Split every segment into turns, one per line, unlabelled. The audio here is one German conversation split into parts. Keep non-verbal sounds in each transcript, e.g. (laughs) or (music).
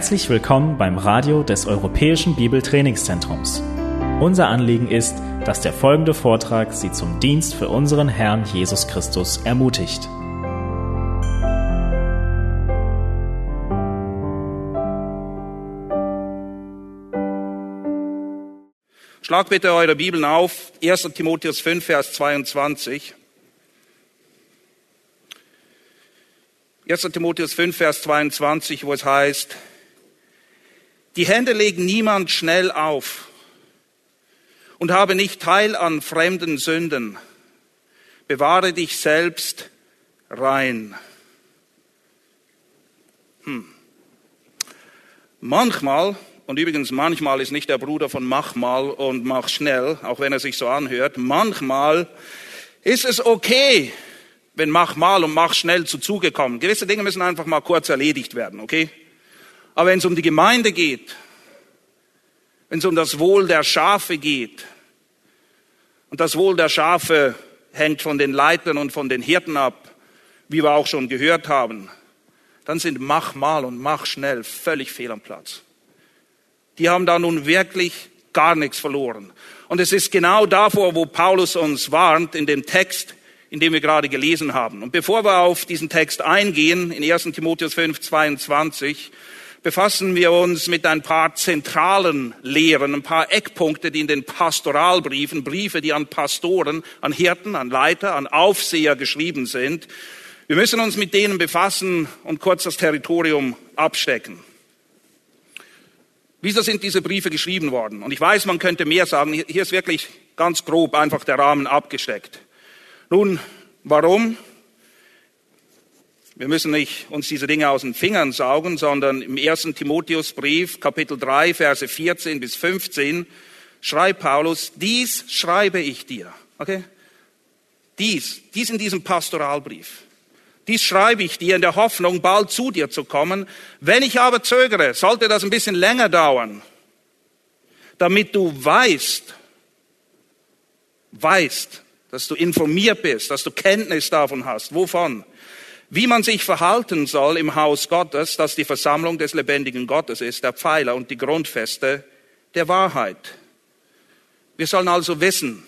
Herzlich willkommen beim Radio des Europäischen Bibeltrainingszentrums. Unser Anliegen ist, dass der folgende Vortrag Sie zum Dienst für unseren Herrn Jesus Christus ermutigt.
Schlag bitte eure Bibeln auf, 1. Timotheus 5, Vers 22. 1. Timotheus 5, Vers 22, wo es heißt, die Hände legen niemand schnell auf und habe nicht Teil an fremden Sünden. Bewahre dich selbst rein. Hm. Manchmal, und übrigens manchmal ist nicht der Bruder von mach mal und mach schnell, auch wenn er sich so anhört, manchmal ist es okay, wenn mach mal und mach schnell zu Zuge kommen. Gewisse Dinge müssen einfach mal kurz erledigt werden, okay? Aber wenn es um die Gemeinde geht, wenn es um das Wohl der Schafe geht, und das Wohl der Schafe hängt von den Leitern und von den Hirten ab, wie wir auch schon gehört haben, dann sind mach mal und mach schnell völlig fehl am Platz. Die haben da nun wirklich gar nichts verloren. Und es ist genau davor, wo Paulus uns warnt in dem Text, in dem wir gerade gelesen haben. Und bevor wir auf diesen Text eingehen, in 1 Timotheus 5, 22, befassen wir uns mit ein paar zentralen Lehren, ein paar Eckpunkte, die in den Pastoralbriefen, Briefe, die an Pastoren, an Hirten, an Leiter, an Aufseher geschrieben sind. Wir müssen uns mit denen befassen und kurz das Territorium abstecken. Wieso sind diese Briefe geschrieben worden? Und ich weiß, man könnte mehr sagen. Hier ist wirklich ganz grob einfach der Rahmen abgesteckt. Nun, warum? Wir müssen nicht uns diese Dinge aus den Fingern saugen, sondern im ersten Timotheusbrief, Kapitel 3, Verse 14 bis 15, schreibt Paulus, dies schreibe ich dir. Okay? Dies, dies in diesem Pastoralbrief. Dies schreibe ich dir in der Hoffnung, bald zu dir zu kommen. Wenn ich aber zögere, sollte das ein bisschen länger dauern, damit du weißt, weißt, dass du informiert bist, dass du Kenntnis davon hast. Wovon? Wie man sich verhalten soll im Haus Gottes, das die Versammlung des lebendigen Gottes ist, der Pfeiler und die Grundfeste der Wahrheit. Wir sollen also wissen,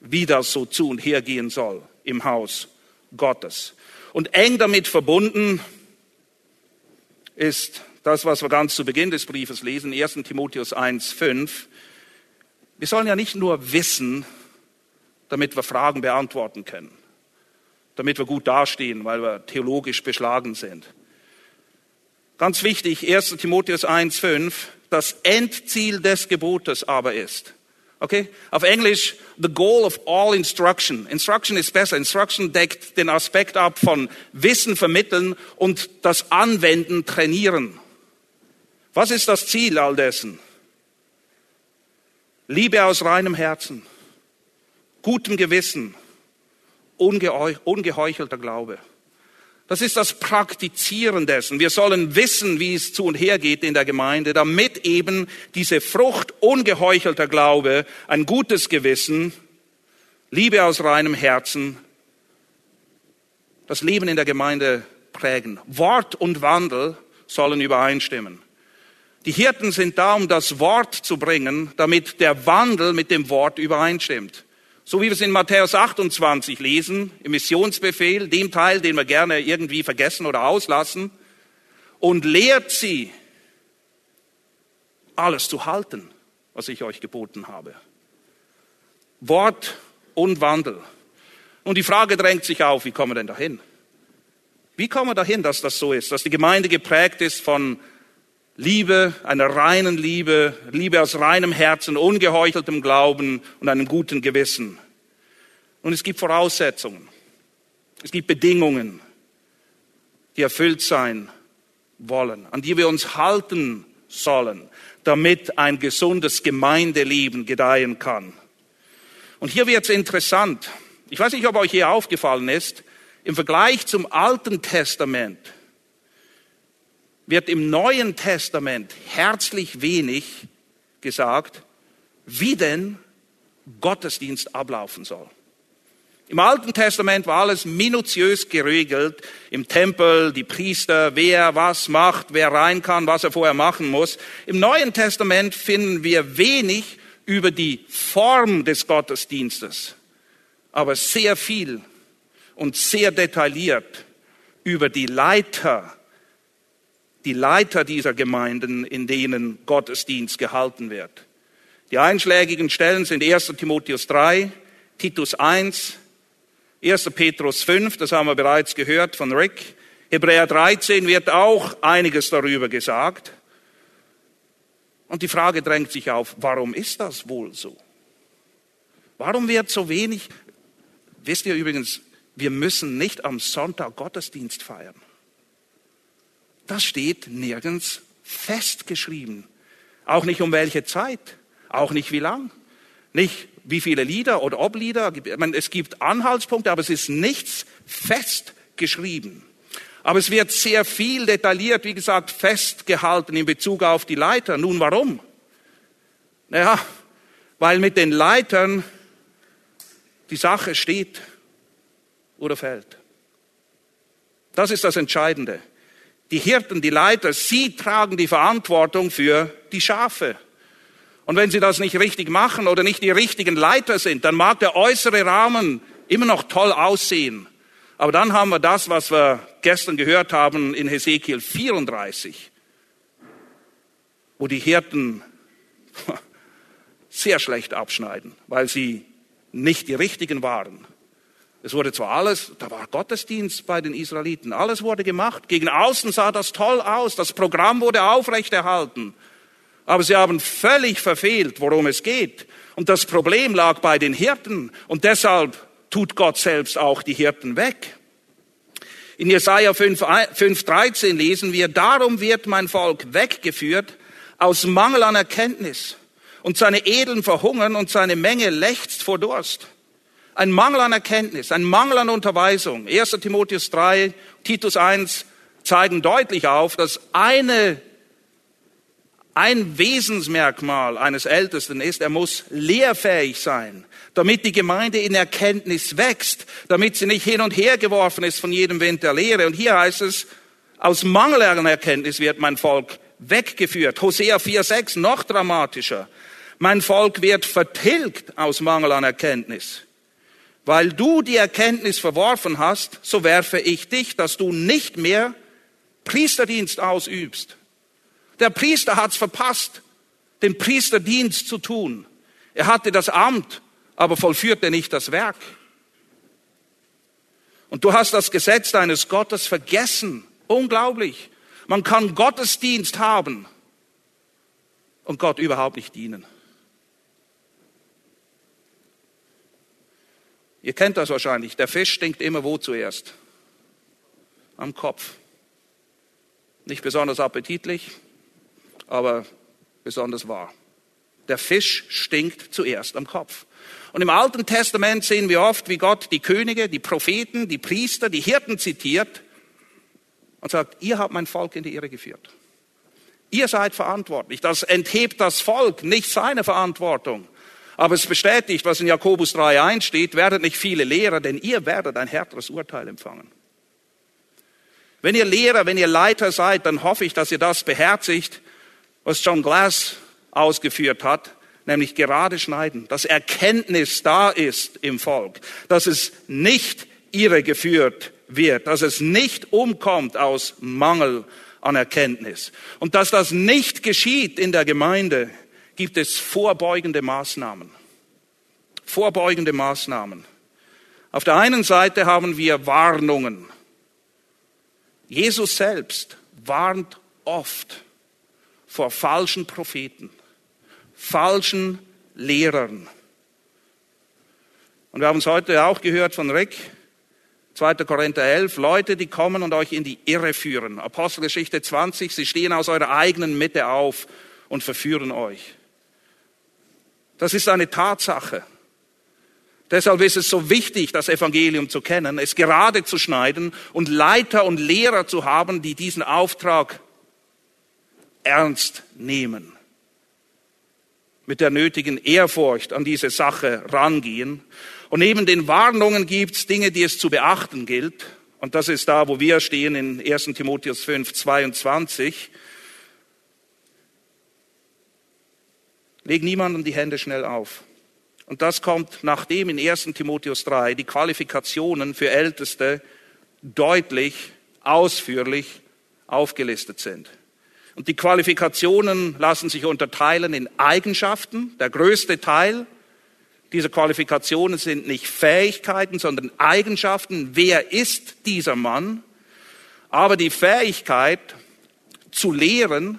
wie das so zu und her gehen soll im Haus Gottes. Und eng damit verbunden ist das, was wir ganz zu Beginn des Briefes lesen, 1 Timotheus 1, 5. Wir sollen ja nicht nur wissen, damit wir Fragen beantworten können damit wir gut dastehen, weil wir theologisch beschlagen sind. Ganz wichtig, 1 Timotheus 1,5, das Endziel des Gebotes aber ist. Okay? Auf Englisch, the goal of all instruction. Instruction ist besser. Instruction deckt den Aspekt ab von Wissen vermitteln und das Anwenden trainieren. Was ist das Ziel all dessen? Liebe aus reinem Herzen, gutem Gewissen, ungeheuchelter Glaube. Das ist das Praktizieren dessen. Wir sollen wissen, wie es zu und her geht in der Gemeinde, damit eben diese Frucht ungeheuchelter Glaube, ein gutes Gewissen, Liebe aus reinem Herzen, das Leben in der Gemeinde prägen. Wort und Wandel sollen übereinstimmen. Die Hirten sind da, um das Wort zu bringen, damit der Wandel mit dem Wort übereinstimmt. So wie wir es in Matthäus 28 lesen, im Missionsbefehl, dem Teil, den wir gerne irgendwie vergessen oder auslassen, und lehrt sie, alles zu halten, was ich euch geboten habe. Wort und Wandel. Und die Frage drängt sich auf, wie kommen wir denn dahin? Wie kommen wir dahin, dass das so ist, dass die Gemeinde geprägt ist von Liebe, einer reinen Liebe, Liebe aus reinem Herzen, ungeheucheltem Glauben und einem guten Gewissen. Und es gibt Voraussetzungen, es gibt Bedingungen, die erfüllt sein wollen, an die wir uns halten sollen, damit ein gesundes Gemeindeleben gedeihen kann. Und hier wird es interessant. Ich weiß nicht, ob euch hier aufgefallen ist, im Vergleich zum Alten Testament wird im Neuen Testament herzlich wenig gesagt, wie denn Gottesdienst ablaufen soll. Im Alten Testament war alles minutiös geregelt. Im Tempel, die Priester, wer was macht, wer rein kann, was er vorher machen muss. Im Neuen Testament finden wir wenig über die Form des Gottesdienstes, aber sehr viel und sehr detailliert über die Leiter, die Leiter dieser Gemeinden, in denen Gottesdienst gehalten wird. Die einschlägigen Stellen sind 1 Timotheus 3, Titus 1, 1. Petrus 5, das haben wir bereits gehört von Rick. Hebräer 13 wird auch einiges darüber gesagt. Und die Frage drängt sich auf, warum ist das wohl so? Warum wird so wenig? Wisst ihr übrigens, wir müssen nicht am Sonntag Gottesdienst feiern. Das steht nirgends festgeschrieben. Auch nicht um welche Zeit, auch nicht wie lang, nicht wie viele Lieder oder ob Lieder. Es gibt Anhaltspunkte, aber es ist nichts festgeschrieben. Aber es wird sehr viel detailliert, wie gesagt, festgehalten in Bezug auf die Leiter. Nun, warum? Naja, weil mit den Leitern die Sache steht oder fällt. Das ist das Entscheidende. Die Hirten, die Leiter, sie tragen die Verantwortung für die Schafe. Und wenn sie das nicht richtig machen oder nicht die richtigen Leiter sind, dann mag der äußere Rahmen immer noch toll aussehen. Aber dann haben wir das, was wir gestern gehört haben in Hesekiel 34, wo die Hirten (laughs) sehr schlecht abschneiden, weil sie nicht die richtigen waren. Es wurde zwar alles, da war Gottesdienst bei den Israeliten, alles wurde gemacht. Gegen außen sah das toll aus, das Programm wurde aufrechterhalten. Aber sie haben völlig verfehlt, worum es geht. Und das Problem lag bei den Hirten. Und deshalb tut Gott selbst auch die Hirten weg. In Jesaja 5,13 lesen wir, darum wird mein Volk weggeführt aus Mangel an Erkenntnis. Und seine Edeln verhungern und seine Menge lechzt vor Durst. Ein Mangel an Erkenntnis, ein Mangel an Unterweisung. 1. Timotheus 3, Titus 1 zeigen deutlich auf, dass eine ein Wesensmerkmal eines Ältesten ist, er muss lehrfähig sein, damit die Gemeinde in Erkenntnis wächst, damit sie nicht hin und her geworfen ist von jedem Wind der Lehre. Und hier heißt es, aus Mangel an Erkenntnis wird mein Volk weggeführt. Hosea 4,6 noch dramatischer. Mein Volk wird vertilgt aus Mangel an Erkenntnis. Weil du die Erkenntnis verworfen hast, so werfe ich dich, dass du nicht mehr Priesterdienst ausübst. Der Priester hat's verpasst, den Priesterdienst zu tun. Er hatte das Amt, aber vollführte nicht das Werk. Und du hast das Gesetz deines Gottes vergessen. Unglaublich. Man kann Gottesdienst haben und Gott überhaupt nicht dienen. Ihr kennt das wahrscheinlich. Der Fisch stinkt immer wo zuerst? Am Kopf. Nicht besonders appetitlich, aber besonders wahr. Der Fisch stinkt zuerst am Kopf. Und im Alten Testament sehen wir oft, wie Gott die Könige, die Propheten, die Priester, die Hirten zitiert und sagt, ihr habt mein Volk in die Irre geführt. Ihr seid verantwortlich. Das enthebt das Volk, nicht seine Verantwortung. Aber es bestätigt, was in Jakobus 3.1 steht, werdet nicht viele Lehrer, denn ihr werdet ein härteres Urteil empfangen. Wenn ihr Lehrer, wenn ihr Leiter seid, dann hoffe ich, dass ihr das beherzigt was John Glass ausgeführt hat, nämlich gerade schneiden, dass Erkenntnis da ist im Volk, dass es nicht irregeführt wird, dass es nicht umkommt aus Mangel an Erkenntnis. Und dass das nicht geschieht in der Gemeinde, gibt es vorbeugende Maßnahmen. Vorbeugende Maßnahmen. Auf der einen Seite haben wir Warnungen. Jesus selbst warnt oft vor falschen Propheten, falschen Lehrern. Und wir haben es heute auch gehört von Rick, 2. Korinther 11, Leute, die kommen und euch in die Irre führen. Apostelgeschichte 20, sie stehen aus eurer eigenen Mitte auf und verführen euch. Das ist eine Tatsache. Deshalb ist es so wichtig, das Evangelium zu kennen, es gerade zu schneiden und Leiter und Lehrer zu haben, die diesen Auftrag ernst nehmen. Mit der nötigen Ehrfurcht an diese Sache rangehen. Und neben den Warnungen gibt es Dinge, die es zu beachten gilt. Und das ist da, wo wir stehen in 1 Timotheus 5, 22. Leg niemandem die Hände schnell auf. Und das kommt, nachdem in 1 Timotheus 3 die Qualifikationen für Älteste deutlich, ausführlich aufgelistet sind. Und die Qualifikationen lassen sich unterteilen in Eigenschaften. Der größte Teil dieser Qualifikationen sind nicht Fähigkeiten, sondern Eigenschaften. Wer ist dieser Mann? Aber die Fähigkeit zu lehren,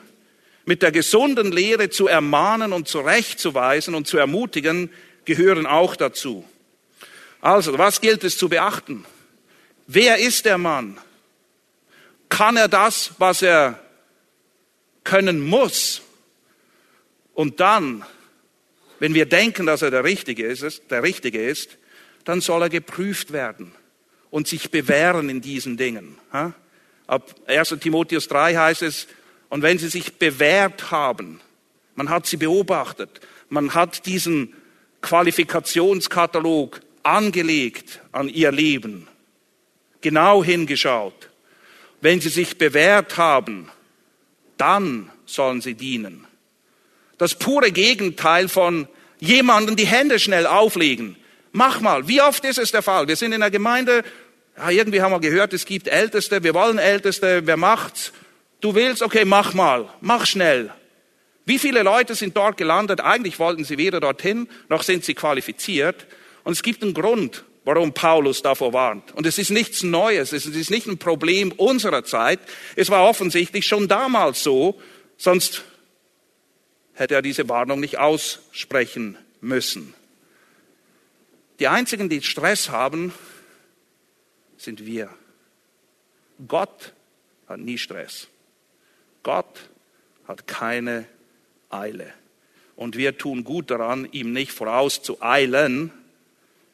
mit der gesunden Lehre zu ermahnen und zurechtzuweisen und zu ermutigen, gehören auch dazu. Also, was gilt es zu beachten? Wer ist der Mann? Kann er das, was er können muss? Und dann, wenn wir denken, dass er der Richtige ist, der Richtige ist, dann soll er geprüft werden und sich bewähren in diesen Dingen. Ab 1. Timotheus 3 heißt es, und wenn sie sich bewährt haben, man hat sie beobachtet, man hat diesen Qualifikationskatalog angelegt an ihr Leben, genau hingeschaut. Wenn sie sich bewährt haben, dann sollen sie dienen. Das pure Gegenteil von jemandem die Hände schnell auflegen. Mach mal. Wie oft ist es der Fall? Wir sind in der Gemeinde, ja, irgendwie haben wir gehört, es gibt Älteste, wir wollen Älteste, wer macht's? Du willst, okay, mach mal, mach schnell. Wie viele Leute sind dort gelandet? Eigentlich wollten sie weder dorthin, noch sind sie qualifiziert. Und es gibt einen Grund, warum Paulus davor warnt. Und es ist nichts Neues, es ist nicht ein Problem unserer Zeit. Es war offensichtlich schon damals so, sonst hätte er diese Warnung nicht aussprechen müssen. Die einzigen, die Stress haben, sind wir. Gott hat nie Stress. Gott hat keine Eile. Und wir tun gut daran, ihm nicht vorauszueilen,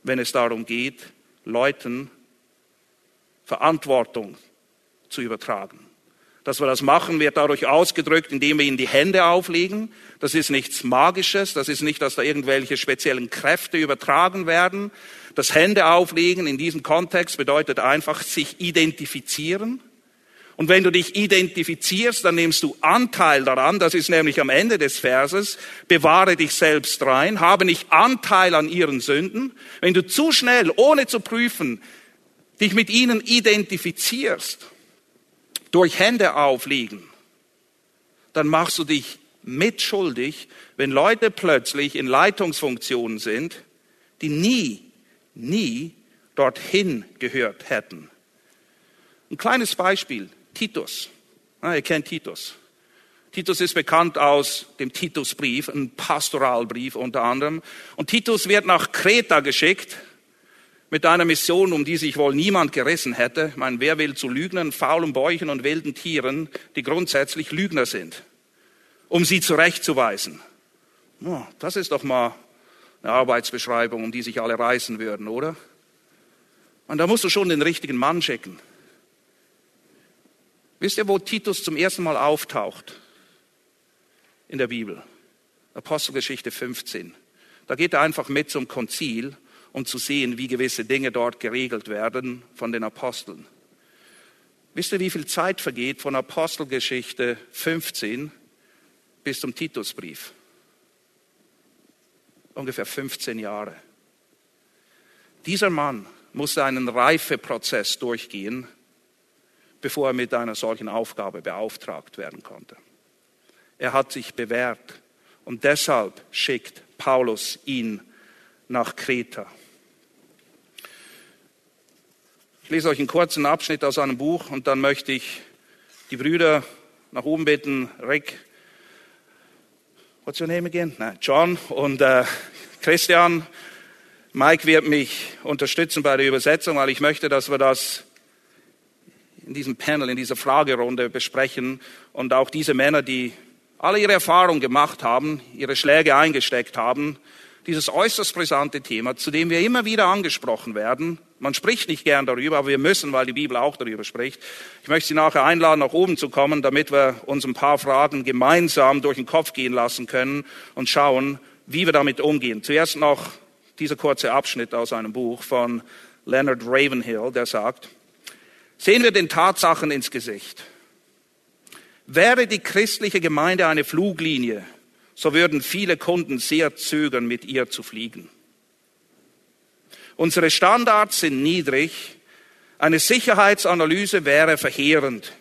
wenn es darum geht, Leuten Verantwortung zu übertragen. Dass wir das machen, wird dadurch ausgedrückt, indem wir ihnen die Hände auflegen. Das ist nichts Magisches, das ist nicht, dass da irgendwelche speziellen Kräfte übertragen werden. Das Hände auflegen in diesem Kontext bedeutet einfach sich identifizieren und wenn du dich identifizierst, dann nimmst du Anteil daran, das ist nämlich am Ende des Verses, bewahre dich selbst rein, habe nicht Anteil an ihren Sünden. Wenn du zu schnell, ohne zu prüfen, dich mit ihnen identifizierst, durch Hände auflegen, dann machst du dich mitschuldig, wenn Leute plötzlich in Leitungsfunktionen sind, die nie, nie dorthin gehört hätten. Ein kleines Beispiel. Titus. Ah, ihr kennt Titus. Titus ist bekannt aus dem Titusbrief, ein Pastoralbrief unter anderem. Und Titus wird nach Kreta geschickt mit einer Mission, um die sich wohl niemand gerissen hätte. Ich meine, wer will zu Lügnern, faulen Bäuchen und wilden Tieren, die grundsätzlich Lügner sind, um sie zurechtzuweisen? Oh, das ist doch mal eine Arbeitsbeschreibung, um die sich alle reißen würden, oder? Und da musst du schon den richtigen Mann schicken. Wisst ihr, wo Titus zum ersten Mal auftaucht? In der Bibel. Apostelgeschichte 15. Da geht er einfach mit zum Konzil, um zu sehen, wie gewisse Dinge dort geregelt werden von den Aposteln. Wisst ihr, wie viel Zeit vergeht von Apostelgeschichte 15 bis zum Titusbrief? Ungefähr 15 Jahre. Dieser Mann musste einen Reifeprozess durchgehen, bevor er mit einer solchen Aufgabe beauftragt werden konnte. Er hat sich bewährt und deshalb schickt Paulus ihn nach Kreta. Ich lese euch einen kurzen Abschnitt aus einem Buch und dann möchte ich die Brüder nach oben bitten, Rick, what's your name again? Nein, John und äh, Christian. Mike wird mich unterstützen bei der Übersetzung, weil ich möchte, dass wir das in diesem Panel, in dieser Fragerunde besprechen und auch diese Männer, die alle ihre Erfahrungen gemacht haben, ihre Schläge eingesteckt haben, dieses äußerst brisante Thema, zu dem wir immer wieder angesprochen werden, Man spricht nicht gern darüber, aber wir müssen, weil die Bibel auch darüber spricht. Ich möchte Sie nachher einladen, nach oben zu kommen, damit wir uns ein paar Fragen gemeinsam durch den Kopf gehen lassen können und schauen, wie wir damit umgehen. Zuerst noch dieser kurze Abschnitt aus einem Buch von Leonard Ravenhill, der sagt, sehen wir den Tatsachen ins Gesicht. Wäre die christliche Gemeinde eine Fluglinie, so würden viele Kunden sehr zögern, mit ihr zu fliegen. Unsere Standards sind niedrig. Eine Sicherheitsanalyse wäre verheerend.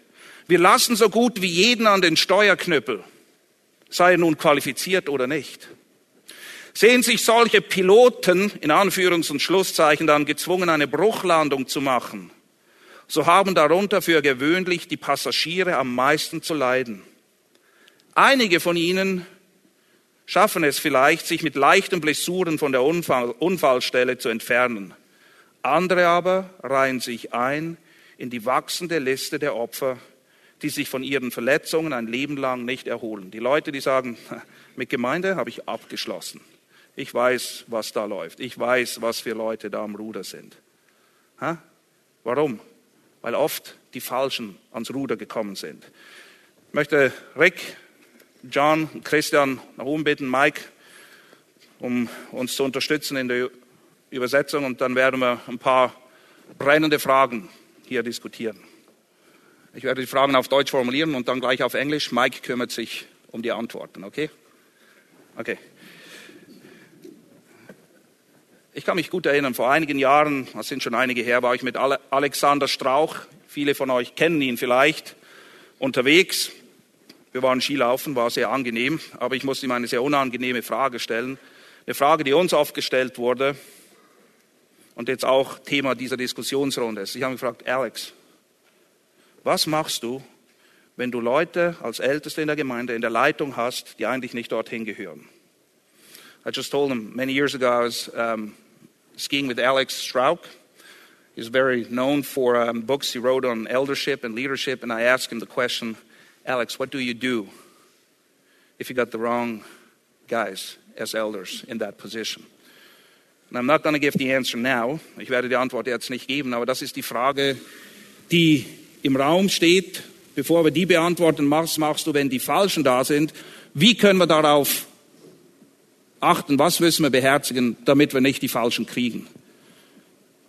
Wir lassen so gut wie jeden an den Steuerknüppel, sei er nun qualifiziert oder nicht. Sehen sich solche Piloten in Anführungs- und Schlusszeichen dann gezwungen, eine Bruchlandung zu machen, so haben darunter für gewöhnlich die Passagiere am meisten zu leiden. Einige von ihnen schaffen es vielleicht, sich mit leichten Blessuren von der Unfall, Unfallstelle zu entfernen. Andere aber reihen sich ein in die wachsende Liste der Opfer, die sich von ihren Verletzungen ein Leben lang nicht erholen. Die Leute, die sagen, (laughs) mit Gemeinde habe ich abgeschlossen. Ich weiß, was da läuft. Ich weiß, was für Leute da am Ruder sind. Ha? Warum? Weil oft die Falschen ans Ruder gekommen sind. Ich möchte Rick John, Christian nach oben bitten, Mike, um uns zu unterstützen in der Übersetzung und dann werden wir ein paar brennende Fragen hier diskutieren. Ich werde die Fragen auf Deutsch formulieren und dann gleich auf Englisch. Mike kümmert sich um die Antworten, okay? Okay. Ich kann mich gut erinnern, vor einigen Jahren, das sind schon einige her, war ich mit Alexander Strauch, viele von euch kennen ihn vielleicht, unterwegs wir waren Skilaufen, war sehr angenehm, aber ich musste ihm eine sehr unangenehme Frage stellen. Eine Frage, die uns oft gestellt wurde und jetzt auch Thema dieser Diskussionsrunde ist. Ich habe gefragt, Alex, was machst du, wenn du Leute als Älteste in der Gemeinde in der Leitung hast, die eigentlich nicht dorthin gehören? I just told him many years ago I was um, skiing with Alex Strauch. He's very known for um, books he wrote on eldership and leadership, and I asked him the question, Alex, what do you do if you got the wrong guys as elders in that position? And I'm not going to give the answer now. Ich werde die Antwort jetzt nicht geben, aber das ist die Frage, die im Raum steht. Bevor wir die beantworten, was machst du, wenn die Falschen da sind? Wie können wir darauf achten? Was müssen wir beherzigen, damit wir nicht die Falschen kriegen?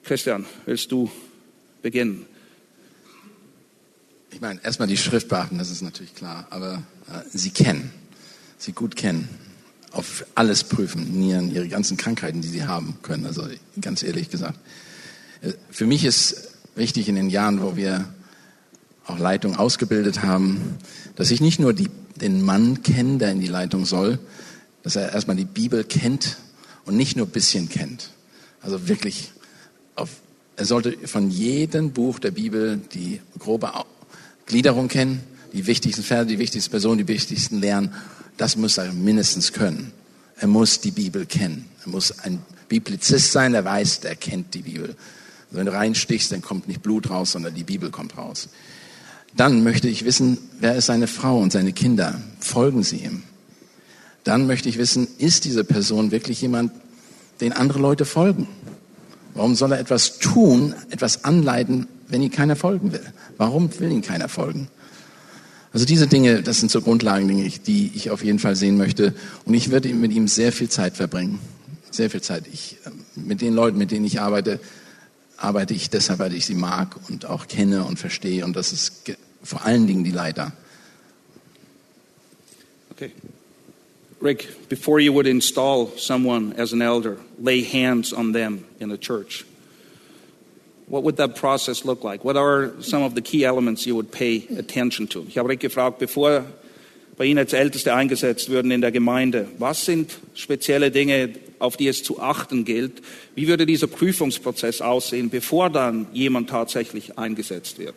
Christian, willst du beginnen?
Ich meine, erstmal die Schrift beachten, das ist natürlich klar, aber äh, sie kennen, sie gut kennen, auf alles prüfen, Nieren, ihre ganzen Krankheiten, die sie haben können, also ganz ehrlich gesagt. Äh, für mich ist wichtig in den Jahren, wo wir auch Leitung ausgebildet haben, dass ich nicht nur die, den Mann kenne, der in die Leitung soll, dass er erstmal die Bibel kennt und nicht nur ein bisschen kennt. Also wirklich auf, er sollte von jedem Buch der Bibel die grobe Gliederung kennen, die wichtigsten Pferde, die wichtigsten Personen, die wichtigsten Lehren. Das muss er mindestens können. Er muss die Bibel kennen. Er muss ein Biblizist sein, der weiß, der kennt die Bibel. wenn du reinstichst, dann kommt nicht Blut raus, sondern die Bibel kommt raus. Dann möchte ich wissen, wer ist seine Frau und seine Kinder? Folgen sie ihm? Dann möchte ich wissen, ist diese Person wirklich jemand, den andere Leute folgen? Warum soll er etwas tun, etwas anleiten, wenn ihm keiner folgen will? Warum will ihm keiner folgen? Also diese Dinge, das sind so Grundlagendinge, die ich auf jeden Fall sehen möchte. Und ich werde mit ihm sehr viel Zeit verbringen. Sehr viel Zeit. Ich, ähm, mit den Leuten, mit denen ich arbeite, arbeite ich deshalb, weil ich sie mag und auch kenne und verstehe. Und das ist vor allen Dingen die Leiter.
Okay. Rick, before you would install someone as an elder, lay hands on them in the church. What would that process look like? What are some of the key elements you would pay attention to? Ich habe Rick gefragt, bevor bei Ihnen als Älteste eingesetzt würden in der Gemeinde, was sind spezielle Dinge, auf die es zu achten gilt? Wie würde dieser Prüfungsprozess aussehen, bevor dann jemand tatsächlich eingesetzt wird?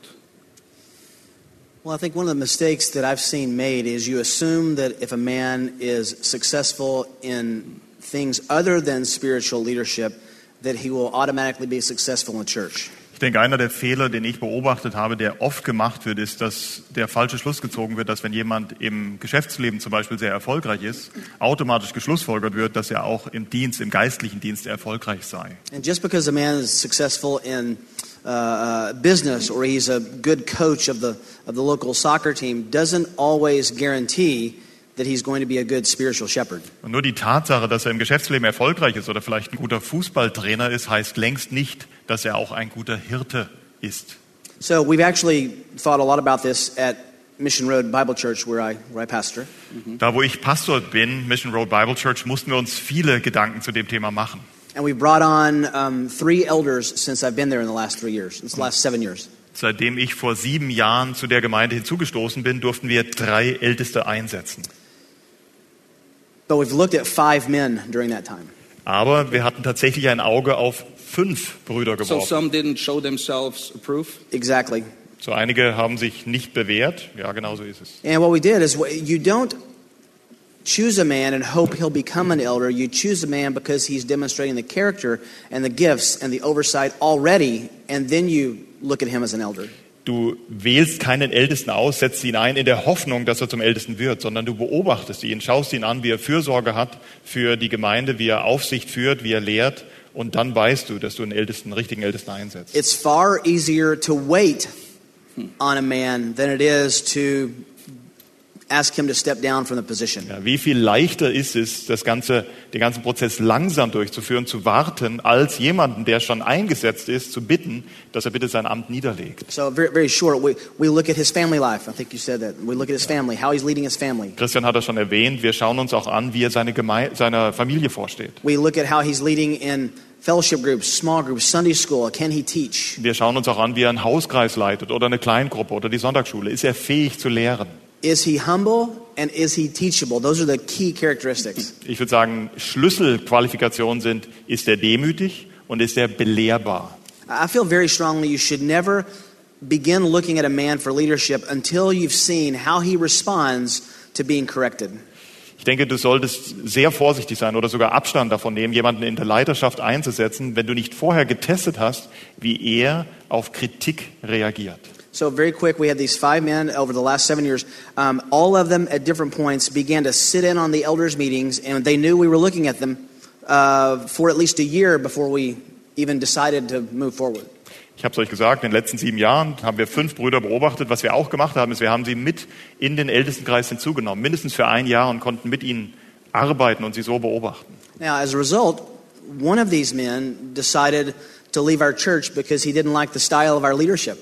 Well, I think one of the mistakes that I've seen made is you assume that if a man is successful in things other than spiritual leadership, that he will automatically be successful in church.
Ich
denke, einer der Fehler, den ich beobachtet habe, der oft gemacht wird, ist, dass der falsche Schluss gezogen wird, dass wenn jemand im Geschäftsleben zum Beispiel sehr erfolgreich ist, automatisch geschlussfolgert wird, dass er auch im Dienst, im geistlichen Dienst erfolgreich sei.
And just because a man is successful in uh, uh, business or he's a good coach of the, of the local soccer team doesn't always guarantee that he's going to be a good spiritual shepherd.
Und nur die Tatsache, dass er im Geschäftsleben erfolgreich ist oder vielleicht ein guter Fußballtrainer ist, heißt längst nicht, dass er auch ein guter Hirte ist.
So we've actually thought a lot about this at Mission Road Bible Church, where I, where I pastor.
Da, wo ich Pastor bin, Mission Road Bible Church, mussten wir uns viele Gedanken zu dem Thema machen.
And we brought on um, three elders since I've been there in the last three years, in the last seven years.
Seitdem ich vor sieben Jahren zu der Gemeinde hinzugestoßen bin, durften wir drei Älteste einsetzen.
But we've looked at five men during that time.
Aber wir hatten tatsächlich ein Auge auf fünf Brüder
So
geworfen.
some didn't show themselves approved.
Exactly.
So einige haben sich nicht bewährt. Ja, genau so ist es.
And what we did is you don't choose a man and hope he'll become an elder. You choose a man because he's demonstrating the character and the gifts and the oversight already, and then you look at him as an elder.
Du wählst keinen Ältesten aus, setzt ihn ein in der Hoffnung, dass er zum Ältesten wird, sondern du beobachtest ihn, schaust ihn an, wie er Fürsorge hat für die Gemeinde, wie er Aufsicht führt, wie er lehrt. Und dann weißt du, dass du einen Ältesten, einen richtigen Ältesten einsetzt.
It's far easier to wait on a man than it is to ask him to step down from the position.
Ja, wie viel leichter ist es, das ganze, den ganzen Prozess langsam durchzuführen, zu warten, als jemanden, der schon eingesetzt ist, zu bitten, dass er bitte sein Amt niederlegt.
So very, very short, we, we look at his family life. I think you said that. We look at his family, how he's leading his family.
Christian hat das schon erwähnt. Wir schauen uns auch an, wie er seine Geme seiner Familie vorsteht.
We look at how he's leading in fellowship groups, small groups, Sunday school. Can he teach?
Wir schauen uns auch an, wie er einen Hauskreis leitet oder eine Kleingruppe oder die Sonntagsschule. Ist er fähig zu lehren?
Is he humble and is he teachable? Those are the key characteristics.
Ich würde sagen, Schlüsselqualifikationen sind, ist er demütig und ist er belehrbar.
I feel very strongly you should never begin looking at a man for leadership until you've seen how he responds to being corrected.
Ich denke, du solltest sehr vorsichtig sein oder sogar Abstand davon nehmen, jemanden in der Leiterschaft einzusetzen, wenn du nicht vorher getestet hast, wie er auf Kritik reagiert.
So, very quick, we had these five men over the last seven years. Um, all of them at different points began to sit in on the elders' meetings, and they knew we were looking at them uh, for at least a year before we even decided to move forward.
Ich habe es euch gesagt, in den letzten sieben Jahren haben wir fünf Brüder beobachtet. Was wir auch gemacht haben, ist, wir haben sie mit in den Ältestenkreis hinzugenommen, mindestens für ein Jahr und konnten mit ihnen arbeiten und sie so beobachten.
Now, as a result, one of these men decided to leave our church because he didn't like the style of our leadership.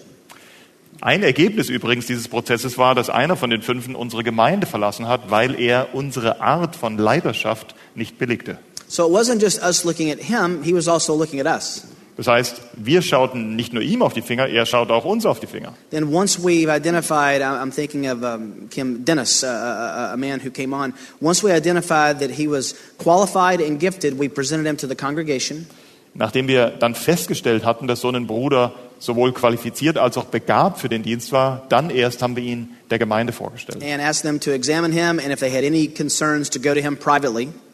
Ein Ergebnis übrigens dieses Prozesses war, dass einer von den Fünfen unsere Gemeinde verlassen hat, weil er unsere Art von Leiterschaft nicht billigte.
So it wasn't just us looking at him, he was also looking at us.
Das heißt, wir schauten nicht nur ihm auf die Finger, er schaut auch uns auf die Finger.
Then once we've identified, I'm thinking of um, Kim Dennis, uh, a, a man who came on. Once we identified that he was qualified and gifted, we presented him to the congregation.
Nachdem wir dann festgestellt hatten, dass so ein Bruder sowohl qualifiziert als auch begabt für den Dienst war, dann erst haben wir ihn der Gemeinde vorgestellt.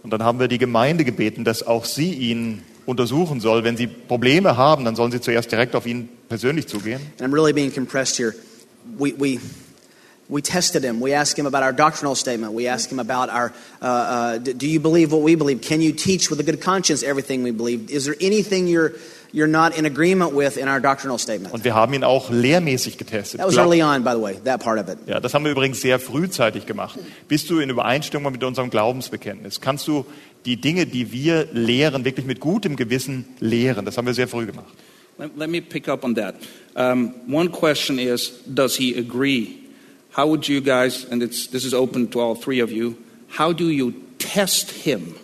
Und dann haben wir die Gemeinde gebeten, dass auch sie ihn untersuchen soll. Wenn sie Probleme haben, dann sollen sie zuerst direkt auf ihn persönlich zugehen.
And I'm really being compressed here. We, we, we tested him. We asked him about our doctrinal statement. We asked him about our uh, uh, do you believe what we believe? Can you teach with a good conscience everything we believe? Is there anything you're, you're not in agreement with in our doctrinal statement?
Und wir haben ihn auch lehrmäßig getestet.
That was early on, by the way, that part of it.
Ja, das haben wir übrigens sehr frühzeitig gemacht. Bist du in Übereinstimmung mit unserem Glaubensbekenntnis? Kannst du die Dinge, die wir lehren, wirklich mit gutem Gewissen lehren? Das haben wir sehr früh gemacht.
Let, let me pick up on that. Um, one question is Does he agree? How would you guys, and it's, this is open to all three of you, how do you test him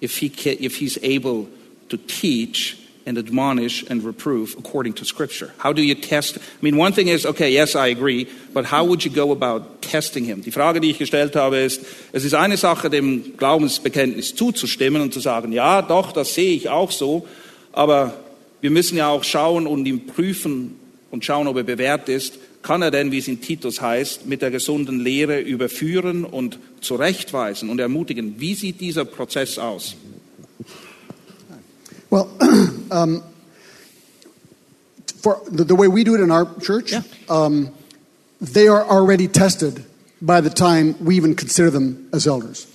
if, he ca if he's able to teach and admonish and reprove according to Scripture? How do you test? I mean, one thing is, okay, yes, I agree, but how would you go about testing him? Die Frage, die ich gestellt habe, ist, es ist eine Sache, dem Glaubensbekenntnis zuzustimmen und zu sagen, ja, doch, das sehe ich auch so, aber wir müssen ja auch schauen und ihn prüfen und schauen, ob er bewährt ist. Kann er denn, wie es in Titus heißt, mit der gesunden Lehre überführen und zurechtweisen und ermutigen? Wie sieht dieser Prozess aus?
Well, (clears throat) um, for the, the way we do it in our church,
Yeah.
um, they are already tested by the time we even consider them as elders.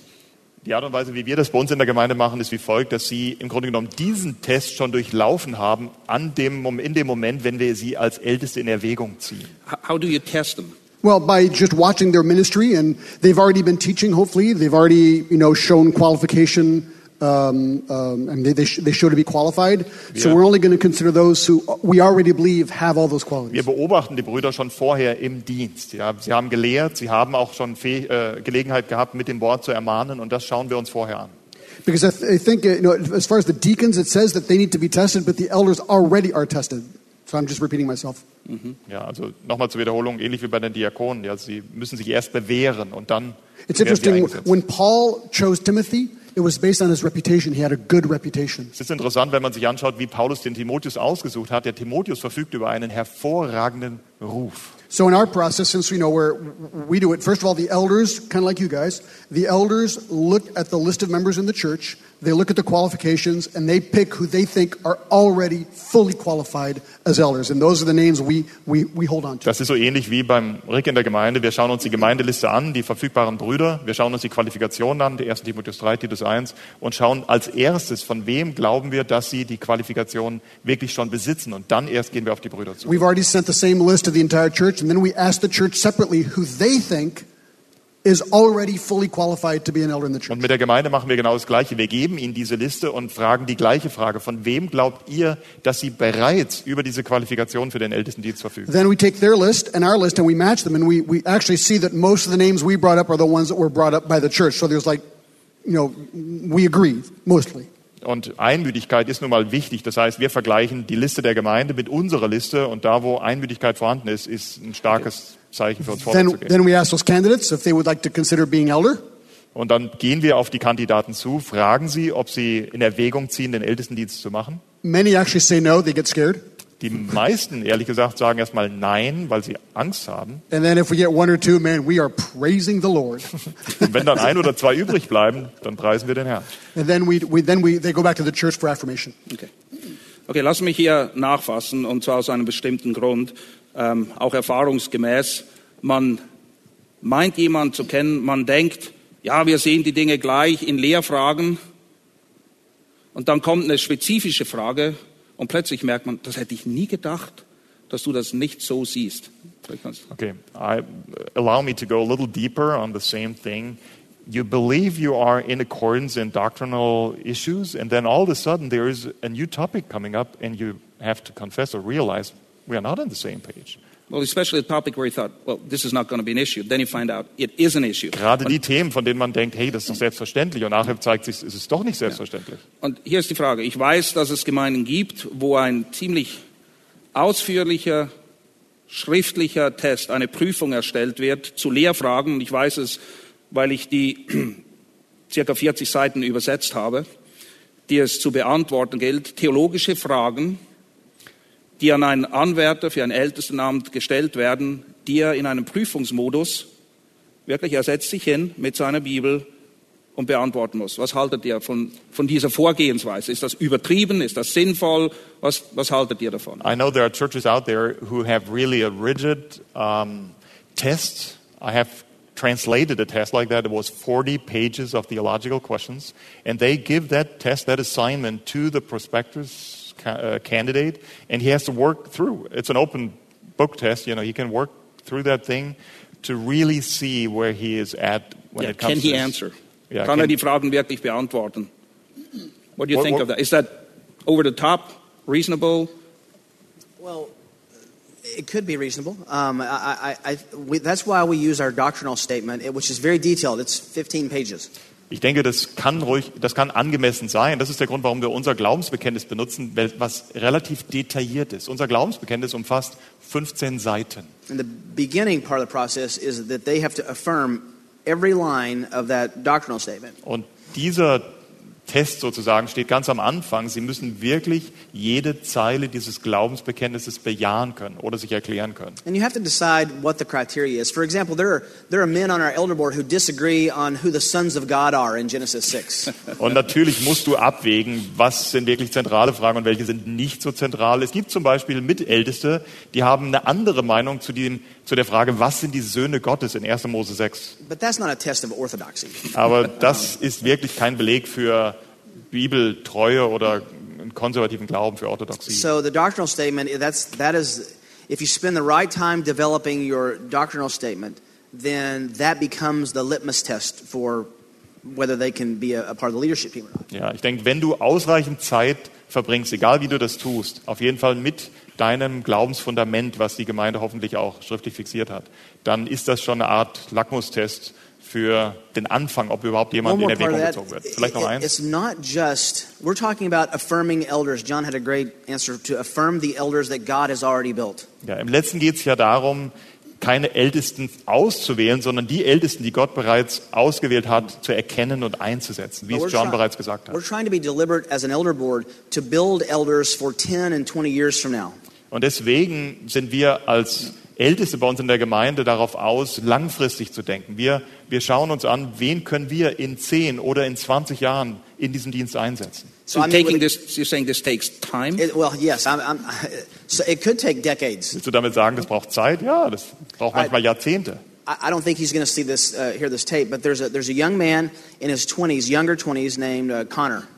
Die Art und Weise, wie wir das bei uns in der Gemeinde machen, ist wie folgt, dass sie im Grunde genommen diesen Test schon durchlaufen haben an dem, in dem Moment, wenn wir sie als Älteste in Erwägung ziehen.
How do you test them?
Well, by just watching their ministry, and they've already been teaching. Hopefully, they've already you know shown qualification, um, um, and they they, sh- they show to be qualified. So
Yeah.
we're only going to consider those who we already believe have all those
Wir
qualities.
beobachten die Brüder schon vorher im Dienst. Ja, sie haben gelehrt, sie haben auch schon Fäh äh, Gelegenheit gehabt, mit dem Wort zu ermahnen und das schauen wir uns vorher an.
Because I, th- I think uh, you know, as far as the deacons, it says that they need to be tested, but the elders already are tested. So I'm just repeating myself.
Ja, also nochmal zur Wiederholung, ähnlich wie bei den Diakonen. Ja, sie müssen sich erst bewähren und dann
It's interesting when Paul chose Timothy, it was based on his reputation. He had a good reputation.
Es ist interessant, wenn man sich anschaut, wie Paulus den Timotheus ausgesucht hat. Der Timotheus verfügt über einen hervorragenden Ruf.
So in our process, since we know where we do it, first of all, the elders, kind of like you guys, the elders look at the list of members in the church, they look at the qualifications, and they pick who they think are already fully qualified as elders. And those are the names we, we, we hold on to.
Das ist so ähnlich wie beim Rick in der Gemeinde. Wir schauen uns die Gemeindeliste an, die verfügbaren Brüder. Wir schauen uns die Qualifikationen an, die 1. Timotheus 3, Titus 1 und schauen als erstes, von wem glauben wir, dass sie die Qualifikationen wirklich schon besitzen. Und dann erst gehen wir auf die Brüder zu.
We've already sent the same list to the entire church, and then we ask the church separately who they think
Und mit der Gemeinde machen wir genau das Gleiche. Wir geben ihnen diese Liste und fragen die gleiche Frage. Von wem glaubt ihr, dass sie bereits über diese Qualifikation für den Ältestendienst verfügen?
Then we take their list and our list and we match them, and we, we actually see that most of the names we brought up are the ones that were brought up by the church. So there's like, you know, we agree mostly.
Und Einmütigkeit ist nun mal wichtig. Das heißt, wir vergleichen die Liste der Gemeinde mit unserer Liste und da, wo Einmütigkeit vorhanden ist, ist ein starkes Zeichen für uns
Then,
vorzugehen.
then we ask those candidates if they would like to consider being elder.
Und dann gehen wir auf die Kandidaten zu, fragen sie, ob sie in Erwägung ziehen, den Ältestendienst zu machen.
Many actually say no, they get scared.
Die meisten, ehrlich gesagt, sagen erstmal Nein, weil sie Angst haben.
And then if we get one or two, man, we are praising the Lord.
Und wenn dann ein oder zwei übrig bleiben, dann preisen wir den Herrn.
And then we, we then we they go back to the church for affirmation.
Okay. Okay, lass mich hier nachfassen, und zwar aus einem bestimmten Grund, ähm, auch erfahrungsgemäß. Man meint jemand zu kennen, man denkt, ja, wir sehen die Dinge gleich in Lehrfragen, und dann kommt eine spezifische Frage, und plötzlich merkt man, das hätte ich nie gedacht, dass du das nicht so siehst.
Okay, I, allow me to go a little deeper on the same thing. You believe you are in accordance in doctrinal issues, and then all of a sudden there is a new topic coming up, and you have to confess or realize we are not on the same page.
Well, especially a topic where you thought, well, this is not going to be an issue. Then you find out it is an issue.
Gerade die Themen, von denen man denkt, hey, das ist doch selbstverständlich, und nachher zeigt sich, es ist doch nicht selbstverständlich.
Und hier ist die Frage. Ich weiß, dass es Gemeinden gibt, wo ein ziemlich ausführlicher schriftlicher Test, eine Prüfung erstellt wird zu Lehrfragen. Und ich weiß es, weil ich die (clears throat) circa 40 Seiten übersetzt habe, die es zu beantworten gilt. Theologische Fragen, die an einen Anwärter für ein Ältestenamt gestellt werden, die er in einem Prüfungsmodus wirklich, er setzt sich hin mit seiner Bibel und beantworten muss. Was haltet ihr von, von dieser Vorgehensweise? Ist das übertrieben? Ist das sinnvoll? Was, was haltet ihr davon?
I know there are churches out there who have really a rigid um, test. I have translated a test like that. It was 40 pages of theological questions, and they give that test, that assignment, to the prospectus ca- uh, candidate, and he has to work through. It's an open book test. You know, he can work through that thing to really see where he is at when
Yeah,
it comes
can
to
he
this.
answer?
Yeah,
Kann er
can-
die Fragen wirklich beantworten? What do you
What-
think
what-
of that? Is that over the top, reasonable?
Well, it could be reasonable. Um, I, I, I, we, that's why we use our doctrinal statement, which is very detailed. It's 15 pages.
Ich denke, das kann ruhig, das kann angemessen sein. Das ist der Grund, warum wir unser Glaubensbekenntnis benutzen, was relativ detailliert ist. Unser Glaubensbekenntnis umfasst 15 Seiten.
And the beginning part of the process is that they have to affirm every line of that doctrinal statement.
Und dieser Test sozusagen steht ganz am Anfang. Sie müssen wirklich jede Zeile dieses Glaubensbekenntnisses bejahen können oder sich erklären können.
And you have to decide what the criteria is. For example, there are, there are men on our elder board who disagree on who the sons of God are in Genesis 6. (laughs)
Und natürlich musst du abwägen, was sind wirklich zentrale Fragen und welche sind nicht so zentral. Es gibt zum Beispiel Mitälteste, die haben eine andere Meinung zu, dem, zu der Frage, was sind die Söhne Gottes in 1. Mose 6.
But that's not a test of orthodoxy.
Aber (laughs) das ist wirklich kein Beleg für Bibeltreue oder einen konservativen Glauben für Orthodoxie.
So the doctrinal statement, that's, that is, if you spend the right time developing your doctrinal statement, then that becomes the litmus test for whether they can be a, a part of the leadership team or not.
Ja, ich denke, wenn du ausreichend Zeit verbringst, egal wie du das tust, auf jeden Fall mit deinem Glaubensfundament, was die Gemeinde hoffentlich auch schriftlich fixiert hat, dann ist das schon eine Art Lackmustest für den Anfang, ob überhaupt jemand in Erwägung gezogen wird. Vielleicht noch eins.
it's not just, we're talking about affirming elders. John had a great answer to affirm the elders that God has already built.
Ja, Im letzten geht es ja darum, keine Ältesten auszuwählen, sondern die Ältesten, die Gott bereits ausgewählt hat, zu erkennen und einzusetzen, wie es John bereits gesagt hat.
trying to be deliberate as an elder board to build elders for 10 and 20 years from now.
Und deswegen sind wir als Älteste bei uns in der Gemeinde darauf aus, langfristig zu denken. Wir, wir schauen uns an, wen können wir in 10 oder in 20 Jahren in diesem Dienst einsetzen.
So
I mean,
taking this, you're saying this takes time?
It, well, yes, I'm, I'm, (laughs) so it could take decades.
Willst du damit sagen, das braucht Zeit? Ja, das braucht manchmal Jahrzehnte.
I, I don't think he's going to see this, uh, hear this tape, but there's a, there's a young man in his 20s, younger 20s, named uh, Connor.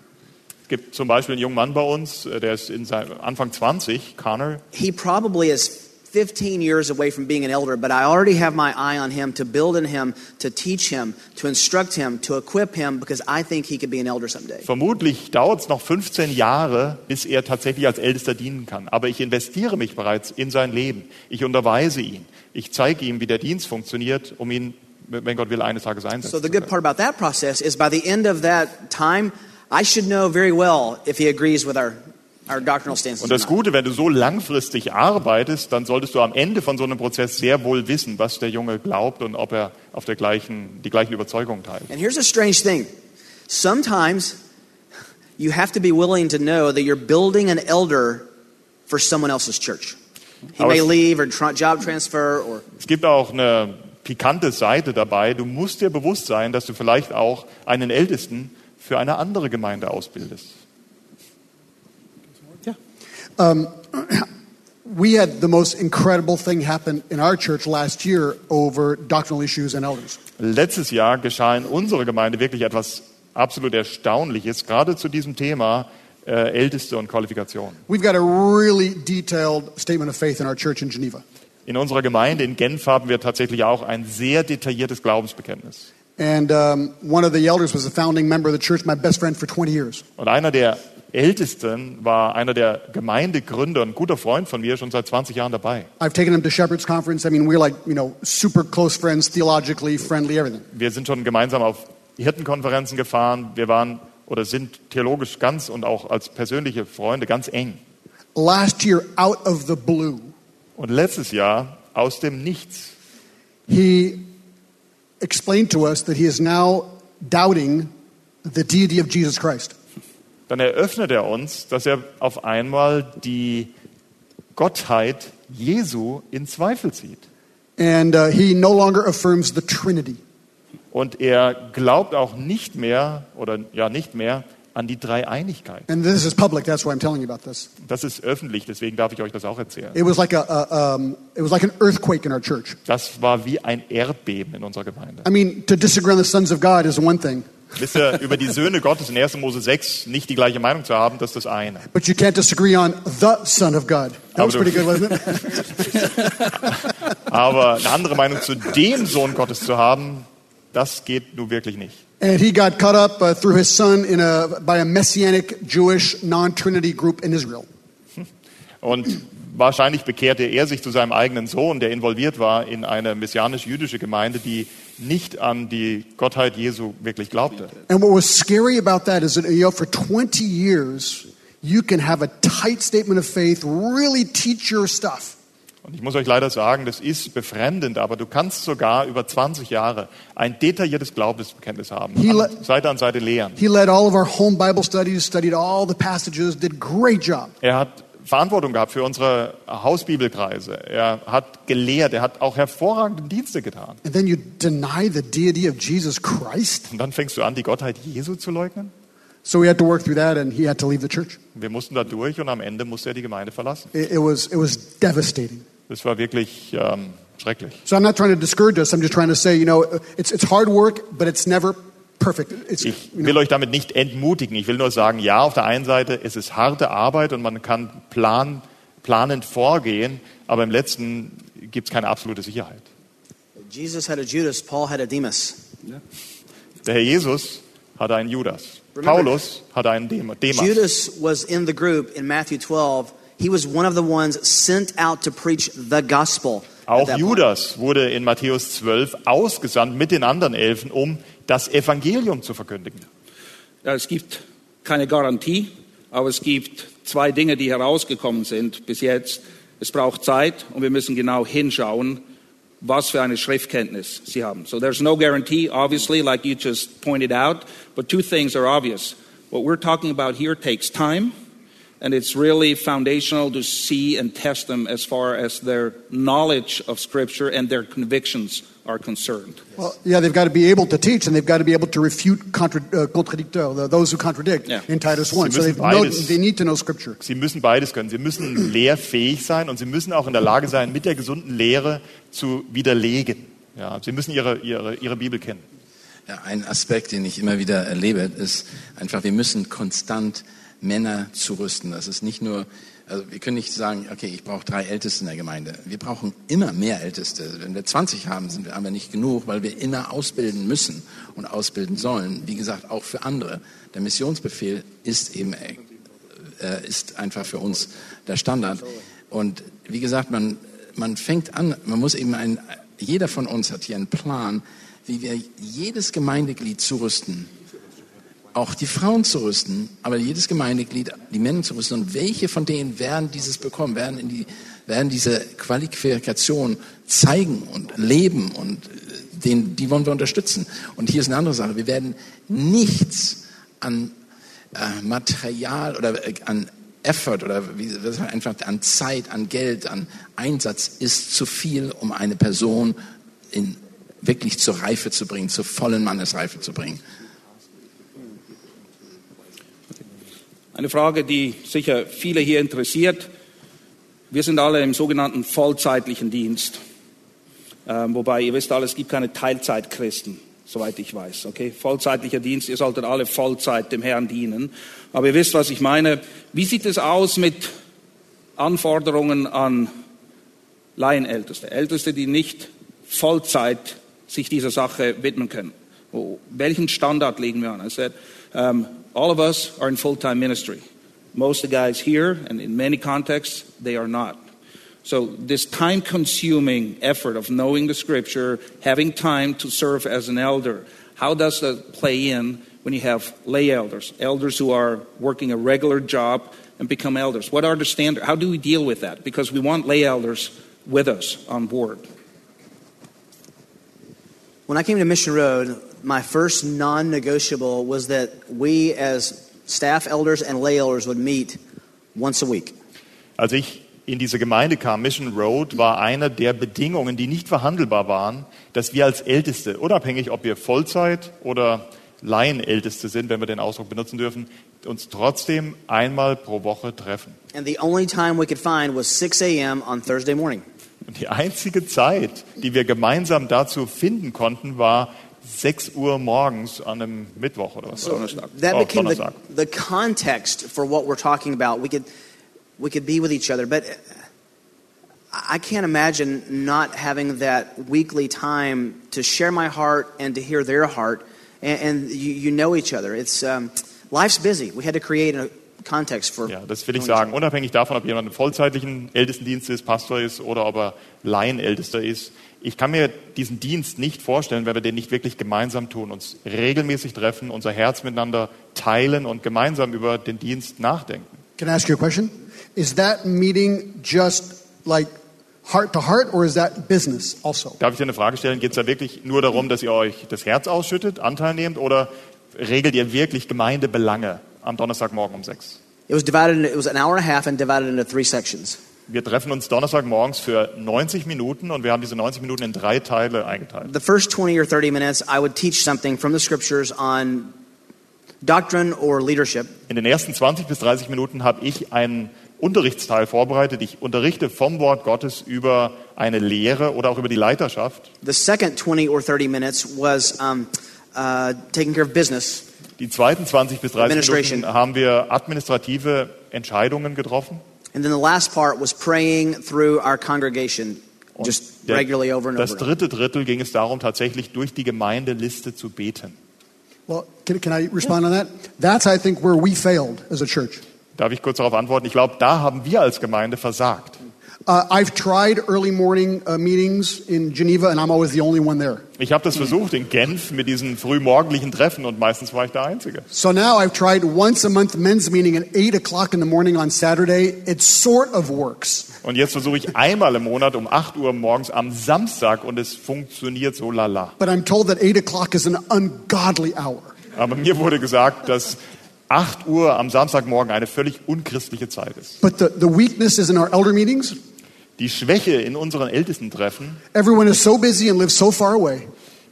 Es gibt zum Beispiel einen jungen Mann bei uns, äh, der ist in seinem Anfang 20, Connor.
He probably is 15 years away from being an elder, but I already have my eye on him to build in him, to teach him, to instruct him, to equip him, because I think he could be an elder someday.
Vermutlich dauert es noch 15 Jahre, bis er tatsächlich als Ältester dienen kann. Aber ich investiere mich bereits in sein Leben. Ich unterweise ihn. Ich zeige ihm, wie der Dienst funktioniert, um ihn, wenn Gott will, eines Tages einsetzen
So the good part about that process is by the end of that time, I should know very well if he agrees with our, our doctrinal stances.
Und das. Gute, wenn du so langfristig arbeitest, dann solltest du am Ende von so einem Prozess sehr wohl wissen, was der Junge glaubt und ob er auf der gleichen, die gleichen Überzeugungen teilt.
And here's a strange thing. Sometimes you have to be willing to know that you're building an elder for someone else's church. He
I
may leave or tra- job transfer or
Es gibt auch eine pikante Seite dabei. Du musst dir bewusst sein, dass du vielleicht auch einen Ältesten für eine andere Gemeinde ausbildest. (clears throat)
We had the most incredible thing happen in our church last year over doctrinal issues and elders.
Letztes Jahr geschah in unserer Gemeinde wirklich etwas absolut Erstaunliches, gerade zu diesem Thema äh, Älteste und Qualifikation.
We've got a really detailed statement of faith in our church in Geneva.
In unserer Gemeinde in Genf haben wir tatsächlich auch ein sehr detailliertes Glaubensbekenntnis.
And um, one of the elders was a founding member of the church, my best friend for 20 years.
Und einer der Ältesten war einer der Gemeindegründer, ein guter Freund von mir, schon seit 20 Jahren dabei.
I've taken him to Shepherd's Conference. I mean, we're like, you know, super close friends, theologically, friendly, everything.
Wir sind schon gemeinsam auf Hirtenkonferenzen gefahren. Wir waren oder sind theologisch ganz und auch als persönliche Freunde ganz eng.
Last year, out of the blue,
Und letztes Jahr aus dem Nichts
he explained to us that he is now doubting the deity of Jesus Christ.
Dann eröffnet er uns, dass er auf einmal die Gottheit Jesu in Zweifel zieht.
And uh, he no longer affirms the Trinity.
Und er glaubt auch nicht mehr oder ja nicht mehr an die Dreieinigkeit.
And this is public, that's why I'm telling you about this.
Das ist öffentlich, deswegen darf ich euch das auch erzählen.
It was like, a, a, um, it was like an earthquake in our church.
Das war wie ein Erdbeben in unserer Gemeinde.
I mean, to disagree on the sons of God is one thing,
Wisst ihr, über die Söhne Gottes in 1. Mose 6 nicht die gleiche Meinung zu haben, das ist das eine.
but you can't disagree on the Son of God. That was pretty good, wasn't it? (laughs)
Aber eine andere Meinung zu dem Sohn Gottes zu haben, das geht nun wirklich nicht.
And he got caught up uh, through his son in a, by a messianic Jewish non-Trinity group in Israel.
Und wahrscheinlich bekehrte er sich zu seinem eigenen Sohn, der involviert war in eine messianisch-jüdische Gemeinde, die nicht an die Gottheit Jesu wirklich glaubte.
And what was scary about that is that, you know, for 20 years, you can have a tight statement of faith, really teach your stuff.
Und ich muss euch leider sagen, das ist befremdend, aber du kannst sogar über 20 Jahre ein detailliertes Glaubensbekenntnis haben,
He
an, Seite an Seite lehren.
He led all of our home Bible studies, studied all the passages, did a great job.
Er hat Verantwortung gehabt für unsere Hausbibelkreise. Er hat gelehrt, er hat auch hervorragende Dienste getan.
And then you deny the deity of Jesus Christ?
Und dann fängst du an, die Gottheit Jesu zu leugnen?
So we had to work through that and he had to leave the church.
Wir mussten da durch und am Ende musste er die Gemeinde verlassen.
It, it was, it was devastating.
Das war wirklich ähm, schrecklich.
So I'm not trying to discourage us. I'm just trying to say, you know, it's, it's hard work, but it's never
Ich will euch damit nicht entmutigen. Ich will nur sagen, ja, auf der einen Seite es ist harte Arbeit und man kann plan, planend vorgehen, aber im letzten gibt es keine absolute Sicherheit.
Jesus had a Judas, Paul had a Demas.
Der Herr Jesus hatte einen Judas.
Remember-
Paulus hatte einen Dem- Demas.
Judas was in the group in Matthew 12. He was one of the ones sent out to preach the gospel.
Auch
that point.
Judas wurde in Matthäus 12 ausgesandt mit den anderen Elfen, um das Evangelium zu verkündigen.
Ja, es gibt keine Garantie, aber es gibt zwei Dinge, die herausgekommen sind bis jetzt. Es braucht Zeit und wir müssen genau hinschauen, was für eine Schriftkenntnis sie haben. So there's no guarantee, obviously, like you just pointed out, but two things are obvious. What we're talking about here takes time, and it's really foundational to see and test them as far as their knowledge of Scripture and their convictions are concerned.
well, yeah, they've got to be able to teach and they've got to be able to refute contra, uh, contradicteurs, the- those who contradict
Yeah.
in Titus 1.
Sie
So know,
beides-
they need to know Scripture.
Sie müssen beides können. Sie müssen (clears throat) lehrfähig sein und sie müssen auch in der Lage sein, mit der gesunden Lehre zu widerlegen. Ja, sie müssen ihre, ihre, ihre Bibel kennen.
Ja, ein Aspekt, den ich immer wieder erlebe, ist einfach, wir müssen konstant Männer zurüsten. Das ist nicht nur, also wir können nicht sagen, okay, ich brauche drei Älteste in der Gemeinde. Wir brauchen immer mehr Älteste. Wenn wir 20 haben, sind wir aber nicht genug, weil wir immer ausbilden müssen und ausbilden sollen. Wie gesagt, auch für andere. Der Missionsbefehl ist eben äh, ist einfach für uns der Standard. Und wie gesagt, man, man fängt an, man muss eben ein, jeder von uns hat hier einen Plan, wie wir jedes Gemeindeglied zurüsten. Auch die Frauen zu rüsten, aber jedes Gemeindeglied, die Männer zu rüsten. Und welche von denen werden dieses bekommen, werden, in die, werden diese Qualifikation zeigen und leben und äh, den, die wollen wir unterstützen. Und hier ist eine andere Sache. Wir werden nichts an äh, Material oder äh, an Effort oder wie, das heißt einfach an Zeit, an Geld, an Einsatz ist zu viel, um eine Person in, wirklich zur Reife zu bringen, zur vollen Mannesreife zu bringen.
Eine Frage, die sicher viele hier interessiert. Wir sind alle im sogenannten vollzeitlichen Dienst. Ähm, wobei, ihr wisst alle, es gibt keine Teilzeitchristen, soweit ich weiß. Okay? Vollzeitlicher Dienst, ihr solltet alle Vollzeit dem Herrn dienen. Aber ihr wisst, was ich meine. Wie sieht es aus mit Anforderungen an Laienälteste? Älteste, die nicht Vollzeit sich dieser Sache widmen können. Wo- Welchen Standard legen wir an? I said, um, all of us are in full-time ministry. Most of the guys here, and in many contexts, they are not. So this time-consuming effort of knowing the Scripture, having time to serve as an elder, how does that play in when you have lay elders, elders who are working a regular job and become elders? What are the standards? How do we deal with that? Because we want lay elders with us on board.
When I came to Mission Road, my first non negotiable was that we, as staff elders and lay elders, would meet once a week.
Als ich in diese Gemeinde kam, Mission Road, war eine der Bedingungen, die nicht verhandelbar waren, dass wir als Älteste, unabhängig ob wir Vollzeit oder Laienälteste sind, wenn wir den Ausdruck benutzen dürfen, uns trotzdem einmal pro Woche treffen.
And the only time we could find was 6 a.m. on Thursday morning.
Und die einzige Zeit, die wir gemeinsam dazu finden konnten, war 6 Uhr morgens an einem Mittwoch oder was?
Donnerstag.
That
Oh,
became the,
Donnerstag.
the context for what we're talking about. We could, we could be with each other, but I can't imagine not having that weekly time to share my heart and to hear their heart, and, and you, you know each other. It's um, life's busy. We had to create a context for.
Ja, das will ich sagen. Unabhängig davon, ob jemand im vollzeitlichen Ältestendienst ist, Pastor ist oder ob er Laienältester ist. Ich kann mir diesen Dienst nicht vorstellen, wenn wir den nicht wirklich gemeinsam tun, uns regelmäßig treffen, unser Herz miteinander teilen und gemeinsam über den Dienst nachdenken.
Can I ask you a question? Is that meeting just like heart to heart, or is that business also?
Darf ich dir eine Frage stellen? Geht es da wirklich nur darum, dass ihr euch das Herz ausschüttet, Anteil nehmt, oder regelt ihr wirklich Gemeindebelange am Donnerstagmorgen um sechs?
It was divided. It was an hour and a half and divided into three sections.
Wir treffen uns Donnerstagmorgens für 90 Minuten und wir haben diese 90 Minuten in drei Teile eingeteilt.
The first 20 or 30 minutes, I would teach something from the scriptures on doctrine or leadership.
In den ersten 20 bis 30 Minuten habe ich einen Unterrichtsteil vorbereitet. Ich unterrichte vom Wort Gottes über eine Lehre oder auch über die Leiterschaft.
The second 20 or 30 minutes was um, uh, taking care of business.
Die zweiten 20 bis 30
Administration.
Minuten haben wir administrative Entscheidungen getroffen.
And then the last part was praying through our congregation, just
der-
regularly over and
das
over.
dritte Drittel ging es darum, tatsächlich durch die Gemeindeliste zu beten.
Well, can, can I respond on that? That's, I think, where we failed as a church.
Darf ich kurz darauf antworten? Ich glaube, da haben wir als Gemeinde versagt.
Uh, I've tried early morning uh, meetings in Geneva, and I'm always the only one there.
Ich habe das versucht in Genf mit diesen frühmorgendlichen Treffen und meistens war ich der Einzige.
So now I've tried once a month men's meeting at 8 o'clock in the morning on Saturday. It sort of works.
Und jetzt versuche ich einmal im Monat um 8 Uhr morgens am Samstag und es funktioniert so lala.
But I'm told that 8 o'clock is an ungodly hour.
Aber mir wurde gesagt, dass 8 Uhr am Samstagmorgen eine völlig unchristliche Zeit ist.
But the, the weakness is in our elder meetings.
Die Schwäche in unseren Ältestentreffen
Everyone is so busy and lives so far away.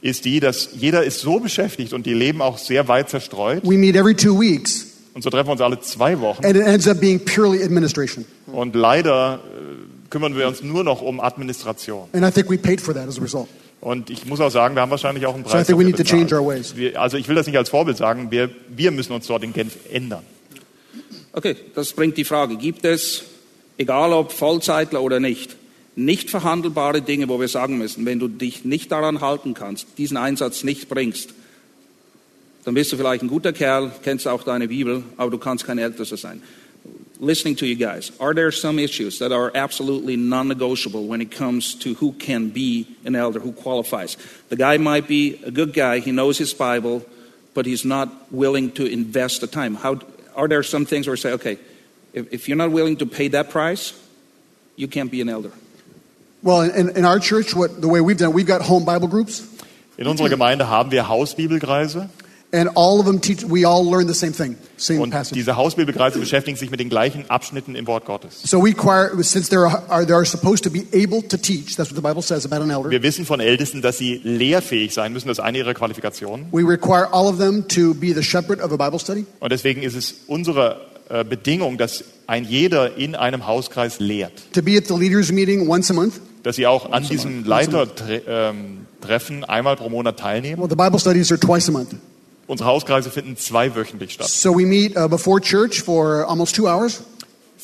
ist die, dass jeder ist so beschäftigt und die leben auch sehr weit zerstreut.
We meet every two weeks,
Und so treffen wir uns alle zwei Wochen.
and it ends up being purely administration.
Und leider äh, kümmern wir uns nur noch um Administration.
And I think we paid for that as a result.
Und ich muss auch sagen, wir haben wahrscheinlich auch einen
So I
Preis
think we
dafür
need to change
bezahlt.
our ways.
Wir, also ich will das nicht als Vorbild sagen, wir, wir müssen uns dort in Genf ändern.
Okay, das bringt die Frage, gibt es, egal ob Vollzeitler oder nicht, nicht verhandelbare Dinge, wo wir sagen müssen, wenn du dich nicht daran halten kannst, diesen Einsatz nicht bringst, dann bist du vielleicht ein guter Kerl, kennst auch deine Bibel, aber du kannst kein Ältester sein. Listening to you guys, are there some issues that are absolutely non-negotiable when it comes to who can be an elder, who qualifies? The guy might be a good guy, he knows his Bible, but he's not willing to invest the time. How, are there some things where we say, okay, if, if you're not willing to pay that price, you can't be an elder?
Well, in, in our church, what the way we've done, we've got home Bible groups,
In unserer Gemeinde haben wir Hausbibelkreise
and all of them teach. We all learn the same thing, same
und
passage.
diese Hausbibelkreise beschäftigen sich mit den gleichen Abschnitten im Wort Gottes.
So we require, since they are, they are supposed to be able to teach. That's what the Bible says about an elder.
Wir wissen von Ältesten, dass sie lehrfähig sein müssen, das ist eine ihrer Qualifikationen.
We require all of them to be the shepherd of a Bible study.
Und deswegen ist es unsere äh, Bedingung, dass ein jeder in einem Hauskreis lehrt.
to be at the leaders meeting once a month.
Dass sie auch an diesem Leitertreffen einmal pro Monat teilnehmen.
Well, the Bible studies are twice a month.
Unsere Hauskreise finden zweiwöchentlich statt.
So we meet uh, before church for almost two hours,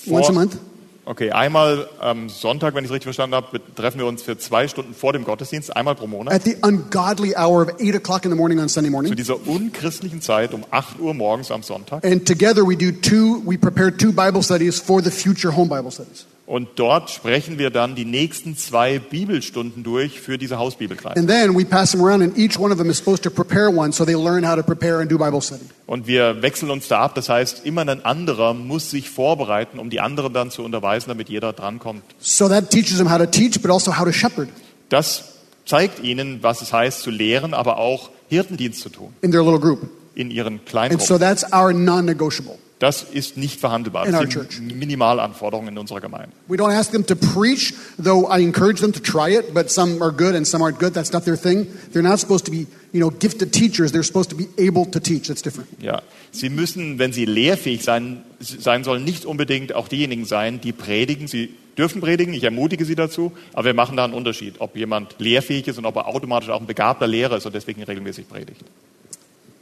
once a month.
Okay, einmal am Sonntag, wenn ich es richtig verstanden habe, treffen wir uns für zwei Stunden vor dem Gottesdienst, einmal pro Monat.
At the ungodly hour of 8 o'clock in the morning on Sunday
Zu
morning.
dieser unchristlichen Zeit um 8 Uhr morgens am Sonntag.
And together we do two, we prepare two Bible studies for the future home Bible studies.
Und dort sprechen wir dann die nächsten zwei Bibelstunden durch für diese Hausbibelkreise.
And then we pass them around, and each one of them is supposed to prepare one so they learn how to prepare and do Bible study.
Und wir wechseln uns da ab. Das heißt, immer ein anderer muss sich vorbereiten, um die anderen dann zu unterweisen, damit jeder drankommt.
So that teaches them how to teach, but also how to shepherd
Das zeigt ihnen, was es heißt zu lehren, aber auch Hirtendienst zu tun
in their little group.
in ihren
And
kleinen
so
Gruppen.
that's our non negotiable.
Das ist nicht verhandelbar. Das sind. Minimalanforderungen in unserer Gemeinde.
We don't ask them to preach, though I encourage them to try it, but some are good and some aren't good. That's not their thing. They're not supposed to be, you know, gifted teachers. They're supposed to be able to teach. That's different.
Ja, sie müssen, wenn sie lehrfähig sein, sein sollen, nicht unbedingt auch diejenigen sein, die predigen. Sie dürfen predigen, ich ermutige sie dazu, aber wir machen da einen Unterschied, ob jemand lehrfähig ist und ob er automatisch auch ein begabter Lehrer ist und deswegen regelmäßig predigt.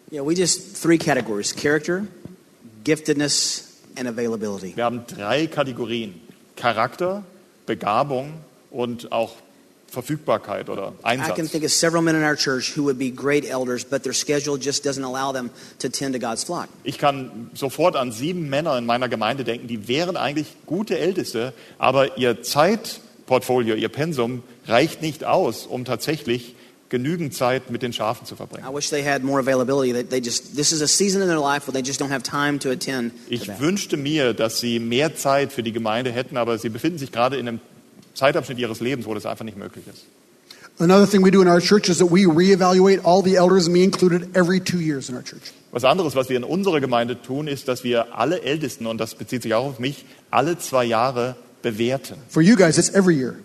Yeah, we just three categories: character, giftedness, and availability.
Wir haben drei Kategorien: Charakter, Begabung und auch Verfügbarkeit oder
I can
Einsatz.
think of several men in our church who would be great elders, but their schedule just doesn't allow them to tend to God's flock.
Ich kann sofort an sieben Männer in meiner Gemeinde denken, die wären eigentlich gute Älteste, aber ihr Zeitportfolio, ihr Pensum reicht nicht aus, um tatsächlich genügend Zeit mit den Schafen zu verbringen.
I wish they had more availability. That they just this is a season in their life where they just don't have time to attend. To
Ich wünschte mir, dass sie mehr Zeit für die Gemeinde hätten, aber sie befinden sich gerade in einem Zeitabschnitt ihres Lebens, wo das einfach nicht möglich ist.
Another thing we do in our church is that we reevaluate all the elders, me included, every two years in our church.
Was anderes, was wir in unserer Gemeinde tun, ist, dass wir alle Ältesten, und das bezieht sich auch auf mich, alle zwei Jahre bewerten.
For you guys, it's every year.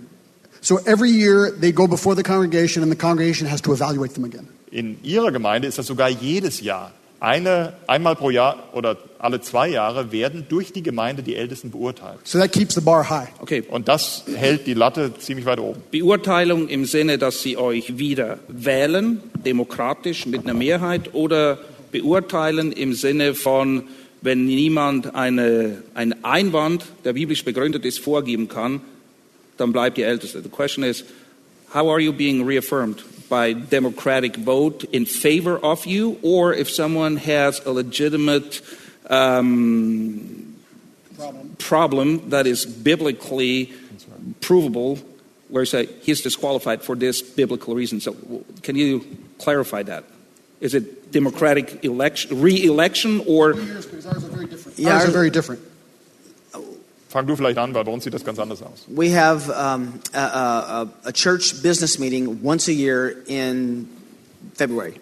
So every year they go before the congregation, and the congregation has to evaluate them again.
In Ihrer Gemeinde ist das sogar jedes Jahr. Eine, einmal pro Jahr oder alle zwei Jahre werden durch die Gemeinde die Ältesten beurteilt.
So that keeps the bar high.
Okay,
Und das hält die Latte ziemlich weit oben.
Beurteilung im Sinne, dass sie euch wieder wählen, demokratisch mit einer Mehrheit, oder beurteilen im Sinne von, wenn niemand eine, einen Einwand, der biblisch begründet ist, vorgeben kann, dann bleibt ihr Älteste. The question is, how are you being reaffirmed? By democratic vote in favor of you, or if someone has a legitimate um, problem that is biblically provable, where you say he's disqualified for this biblical reason. So, can you clarify that? Is it democratic election, re-election, or
Because ours are very different.
Yeah,
ours are very different.
Fang du vielleicht an, weil bei uns sieht das ganz anders aus.
We have um, a, a, a church business meeting once a year in February.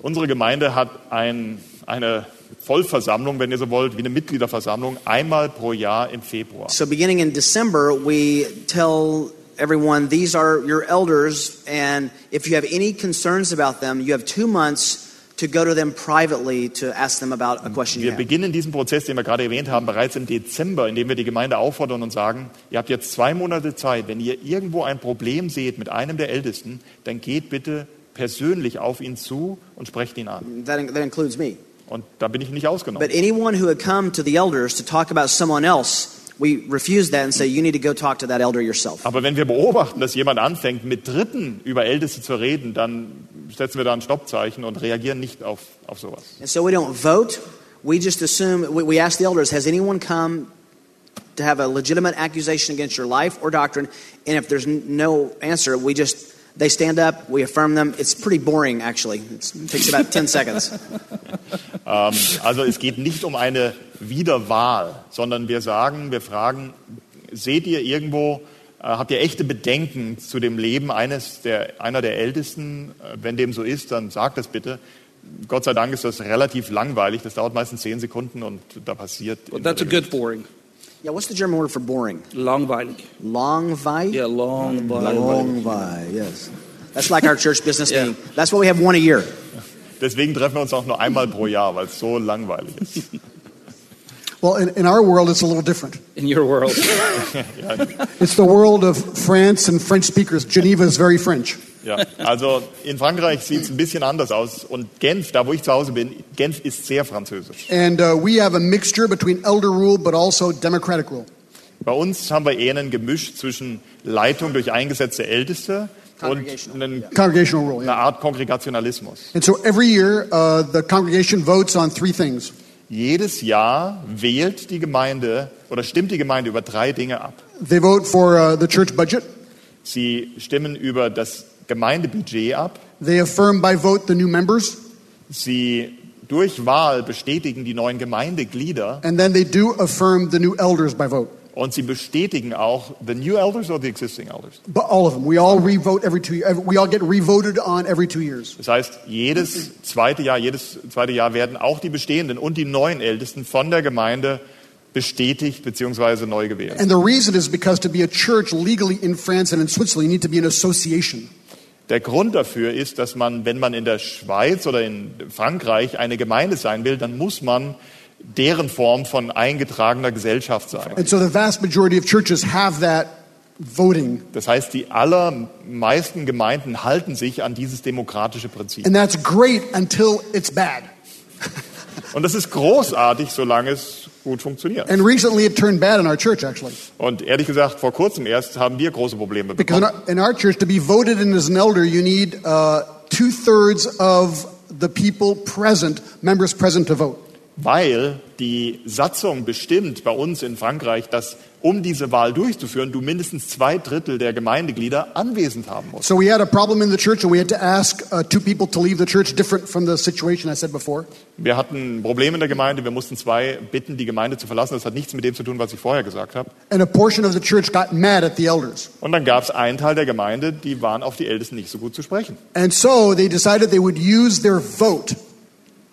Unsere Gemeinde hat ein, eine Vollversammlung, wenn ihr so wollt, wie eine Mitgliederversammlung, einmal pro Jahr im Februar.
So, beginning in December, we tell everyone these are your elders, and if you have any concerns about them, you have two months to go to them privately to ask them about a question you
Wir beginnen diesen Prozess, den wir gerade erwähnt haben, bereits im Dezember, indem wir die Gemeinde auffordern und sagen, ihr habt jetzt zwei Monate Zeit, wenn ihr irgendwo ein Problem seht mit einem der Ältesten, dann geht bitte persönlich auf ihn zu und sprecht ihn an.
That, that includes me.
Und da bin ich nicht ausgenommen.
But anyone who had come to the elders to talk about someone else, we refuse that and say, you need to go talk to that elder yourself.
Aber wenn wir beobachten, dass jemand anfängt, mit Dritten über Älteste zu reden, dann setzen wir da ein Stoppzeichen und reagieren nicht auf, auf sowas.
And so we don't vote. We just assume, we, we ask the elders, has anyone come to have a legitimate accusation against your life or doctrine? And if there's no answer, we just, they stand up, we affirm them. It's pretty boring, actually. It's, it takes about 10 seconds. (laughs)
Ähm, also es geht nicht um eine Wiederwahl, sondern wir sagen, wir fragen, seht ihr irgendwo, habt ihr echte Bedenken zu dem Leben eines der, einer der Ältesten? Äh, Wenn dem so ist, dann sagt das bitte. Gott sei Dank ist das relativ langweilig. Das dauert meistens zehn Sekunden und da passiert.
well, that's a good boring,
Yeah, what's the German word for boring?
langweilig.
Longweil?
Yeah, long,
Longweil, yes. That's like our church business (laughs)
Yeah.
meeting. That's what we have one a year.
Deswegen treffen wir uns auch nur einmal pro Jahr, weil es so langweilig ist. (laughs)
Well, in, in our world, it's a little different.
in your world. (laughs)
It's the world of France and French speakers. Geneva is very French.
Ja, also in Frankreich sieht es ein bisschen anders aus. Und Genf, da wo ich zu Hause bin, Genf ist sehr französisch.
And uh, we have a mixture between elder rule but also democratic rule.
Bei uns haben wir eher ein Gemisch zwischen Leitung durch eingesetzte Älteste und einen,
Congregational rule,
eine
yeah.
Art Kongregationalismus.
And so every year, uh, the congregation votes on three things.
Jedes Jahr wählt die Gemeinde oder stimmt die Gemeinde über drei Dinge ab.
They vote for uh, the church budget.
Sie stimmen über das Gemeindebudget ab.
They affirm by vote the new members.
Sie durch Wahl bestätigen die neuen Gemeindeglieder
And then they do affirm the new elders by vote.
Und sie bestätigen auch the new elders or the existing elders.
But all of them. We all revote every two years. We all get revoted on every two years.
Das heißt, jedes zweite Jahr, jedes zweite Jahr werden auch die bestehenden und die neuen Ältesten von der Gemeinde bestätigt bzw. neu gewählt.
And the reason is because to be a church legally in France and in Switzerland, you need to be an association.
Der Grund dafür ist, dass man, wenn man in der Schweiz oder in Frankreich eine Gemeinde sein will, dann muss man deren Form von eingetragener Gesellschaft sein.
And so the vast majority of churches have that voting.
Das heißt, die allermeisten Gemeinden halten sich an dieses demokratische Prinzip.
And that's great until it's bad.
Und das ist großartig, solange es gut funktioniert.
And recently it turned bad in our church, actually.
Und ehrlich gesagt, vor kurzem erst haben wir große Probleme
Because in
bekommen.
our, in our church, to be voted in as an elder, you need uh, two thirds of the people present, members present to vote.
Weil die Satzung bestimmt bei uns in Frankreich, dass um diese Wahl durchzuführen, du mindestens zwei Drittel der Gemeindeglieder anwesend haben musst.
So we had a problem in the church, and we had to ask uh, two people to leave the church, different from the situation I said before.
Wir hatten ein Problem in der Gemeinde, wir mussten zwei bitten, die Gemeinde zu verlassen. Das hat nichts mit dem zu tun, was ich vorher gesagt habe.
And a portion of the church got mad at the elders.
Und dann gab es einen Teil der Gemeinde, die waren auf die Ältesten nicht so gut zu sprechen.
And so they decided they would use their vote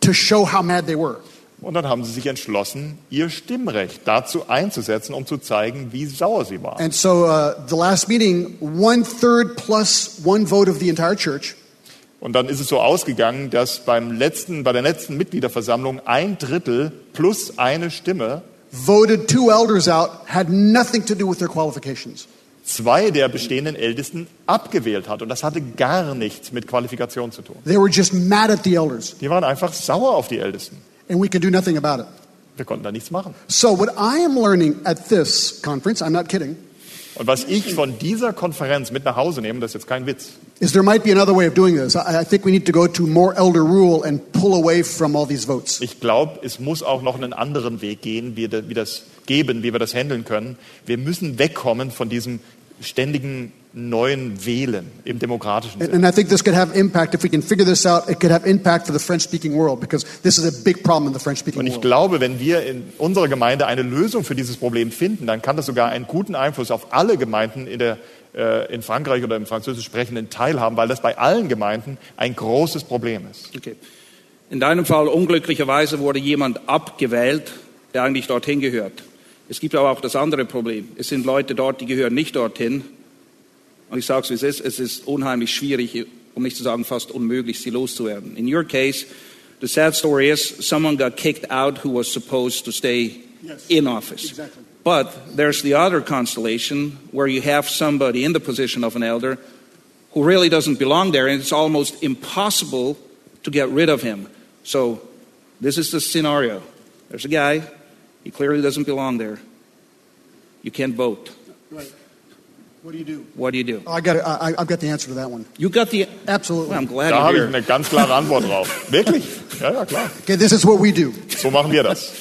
to show how mad they were.
Und dann haben sie sich entschlossen, ihr Stimmrecht dazu einzusetzen, um zu zeigen, wie sauer sie waren.
And so uh, the last meeting, one third plus one vote of the entire church
Und dann ist es so ausgegangen, dass beim letzten, bei der letzten Mitgliederversammlung ein Drittel plus eine Stimme
voted two elders out, had nothing to do with their qualifications.
zwei der bestehenden Ältesten abgewählt hat. Und das hatte gar nichts mit Qualifikation zu tun.
They were just mad at the elders,
Die waren einfach sauer auf die Ältesten.
And we could do nothing about it.
Wir konnten da nichts machen.
So, what I am learning at this conference, I'm not kidding,
Und was ich von dieser Konferenz mit nach Hause nehme, das ist jetzt kein Witz,
is there might be another way of doing this. I, I think we need to go to more elder rule and pull away from all these votes.
Ich glaube, es muss auch noch einen anderen Weg gehen, wie das geben, wie wir das handeln können. Wir müssen wegkommen von diesem ständigen neuen Wählen im demokratischen
And,
Sinne.
and I think this could have impact if we can figure this out. It could have impact for the French-speaking world because this is a big problem in the French-speaking
Und ich
world.
glaube, wenn wir in unserer Gemeinde eine Lösung für dieses Problem finden, dann kann das sogar einen guten Einfluss auf alle Gemeinden in, der, äh, in Frankreich oder im französisch sprechenden Teil haben, weil das bei allen Gemeinden ein großes Problem ist.
Okay. In deinem Fall unglücklicherweise wurde jemand abgewählt, der eigentlich dorthin gehört. Es gibt aber auch das andere Problem. Es sind Leute dort, die gehören nicht dorthin. Und ich sage es, wie es ist, es ist unheimlich schwierig, um nicht zu sagen fast unmöglich, sie loszuwerden. In your case, the sad story is someone got kicked out who was supposed to stay
Yes.
in office.
Exactly.
But there's the other constellation where you have somebody in the position of an elder who really doesn't belong there, and it's almost impossible to get rid of him. So, this is the scenario. There's a guy, he clearly doesn't belong there. You can't vote.
Right. What do you do?
What do you do?
Oh, I got. I, I've got the answer to that one.
You got the.
Absolutely.
Well, I'm glad
Da habe ich eine ganz klare Antwort drauf. (laughs) Wirklich? Ja, ja, klar.
Okay, this is what we do.
So machen wir das.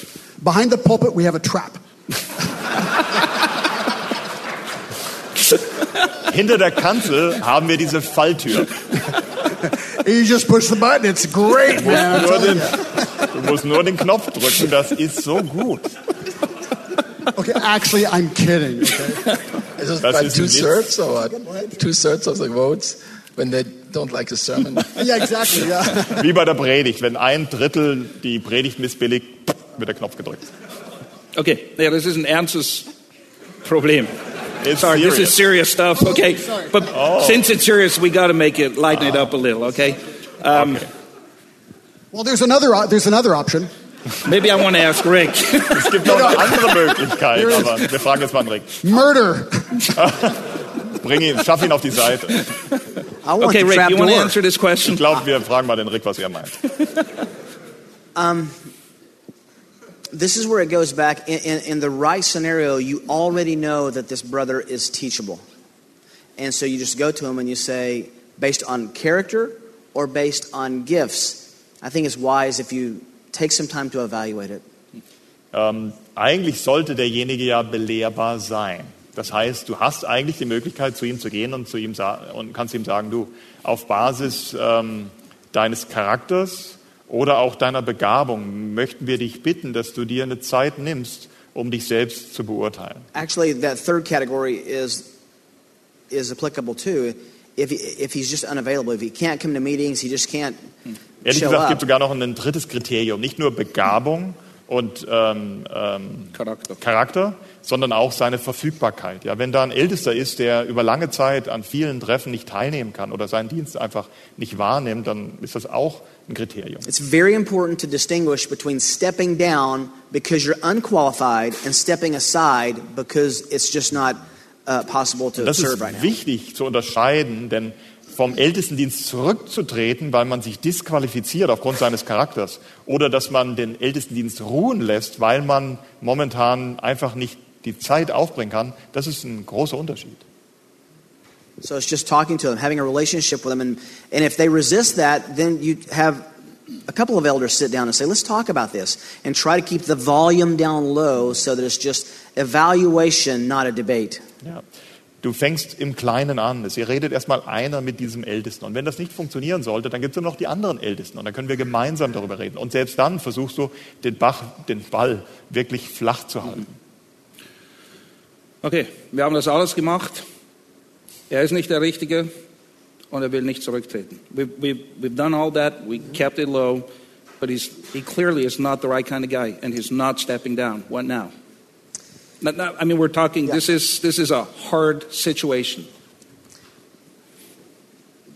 Behind the pulpit, we have a trap. (laughs)
Hinter der Kanzel haben wir diese Falltür. (laughs)
You just push the button. It's great, man. I'm
Nur
telling
den, du musst nur den Knopf drücken, das ist so gut.
Okay, actually, I'm kidding. Okay?
Is it
Das
by
ist ein
two thirds or what? Two thirds of the votes when they don't like the sermon. (laughs)
yeah, exactly. Yeah.
Wie bei der Predigt. Wenn ein Drittel die Predigt missbilligt, wird der Knopf gedrückt.
Okay, yeah, this is an ernstes Problem.
It's
Sorry, this is
serious.
serious stuff, okay?
sorry.
But since it's serious, we got to make it, lighten it up a little, okay? Um,
Okay.
Well, there's another. There's another option.
Maybe I want to ask Rick. (laughs)
Es gibt noch eine andere Möglichkeit, aber wir fragen jetzt mal den Rick.
Murder. (laughs)
Bring ihn, schaff ihn auf die Seite.
I want
Okay, Rick, you want to answer this
Ich
question?
glaube, wir fragen mal den Rick, was er meint.
This is where it goes back. In, in, in the right scenario, you already know that this brother is teachable. And so you just go to him and you say, based on character or based on gifts, I think it's wise if you take some time to evaluate it.
Ähm, eigentlich sollte derjenige ja belehrbar sein. Das heißt, du hast eigentlich die Möglichkeit, zu ihm zu gehen und, zu ihm und kannst ihm sagen, du, auf Basis ähm, deines Charakters oder auch deiner Begabung möchten wir dich bitten, dass du dir eine Zeit nimmst, um dich selbst zu beurteilen.
Actually, that third category is, is applicable too. If, he, if he's just unavailable, if he can't come to meetings, he just can't
Ehrlich
show
gesagt, es gibt sogar noch ein drittes Kriterium. Nicht nur Begabung und ähm, ähm,
Charakter.
Charakter, sondern auch seine Verfügbarkeit. Ja, wenn da ein Ältester ist, der über lange Zeit an vielen Treffen nicht teilnehmen kann oder seinen Dienst einfach nicht wahrnimmt, dann ist das auch ein Kriterium.
It's very important to distinguish between stepping down because you're unqualified and stepping aside because it's just not uh, possible to
Das
serve
ist
right now.
wichtig zu unterscheiden, denn vom Ältestendienst zurückzutreten, weil man sich disqualifiziert aufgrund seines Charakters oder dass man den Ältestendienst ruhen lässt, weil man momentan einfach nicht die Zeit aufbringen kann, das ist ein großer Unterschied.
So it's just talking to them, having a relationship with them, and, and if they resist that, then you have a couple of elders sit down and say, let's talk about this, and try to keep the volume down low so that it's just evaluation, not a debate.
Ja. Du fängst im Kleinen an. Ihr redet erstmal einer mit diesem Ältesten. Und wenn das nicht funktionieren sollte, dann gibt es noch die anderen Ältesten. Und dann können wir gemeinsam darüber reden. Und selbst dann versuchst du, den, Bach, den Ball wirklich flach zu halten.
Okay, wir haben das alles gemacht. Er ist nicht der Richtige und er will nicht zurücktreten. We, we, we've done all that. We kept it low. But he clearly is not the right kind of guy and he's not stepping down. What now? Not, not, I mean, we're talking, this, is, this is a hard situation.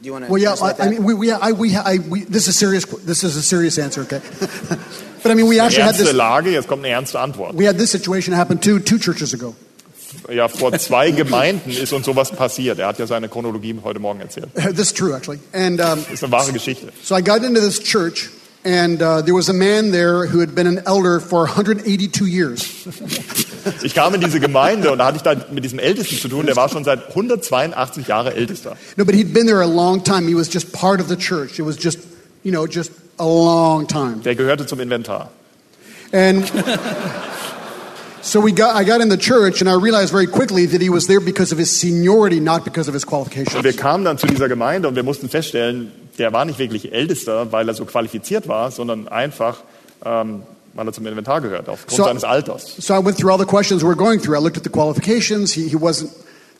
Do you want to?
Well, yeah, I, I mean, we, we, I, we, I, we, this is serious. This is a serious answer, okay? (laughs) but I mean, we actually had
Ernste
this.
Lage, jetzt kommt eine ernste Antwort.
We had this situation happen two two churches ago.
Ja, vor zwei Gemeinden ist uns sowas passiert. Er hat ja seine Chronologie heute Morgen erzählt. (laughs)
this is true, actually. And um,
Das ist eine wahre Geschichte.
so I got into this church, and uh, there was a man there who had been an elder for 182 years. (laughs)
Ich kam in diese Gemeinde und da hatte ich da mit diesem Ältesten zu tun. Der war schon seit 182 Jahre Ältester.
No, but he'd been there a long time. He was just part of the church. It was just, you know, just a long time.
Der gehörte zum Inventar.
And so we got, I got in the church, and I realized very quickly that he was there because of his seniority, not because of his
Und wir
qualifications.
kamen dann zu dieser Gemeinde und wir mussten feststellen, der war nicht wirklich Ältester, weil er so qualifiziert war, sondern einfach, ähm, weil er zum Inventar gehört, aufgrund
So-
seines Alters.
So I went through all the questions we're going through. I looked at the qualifications. He, he wasn't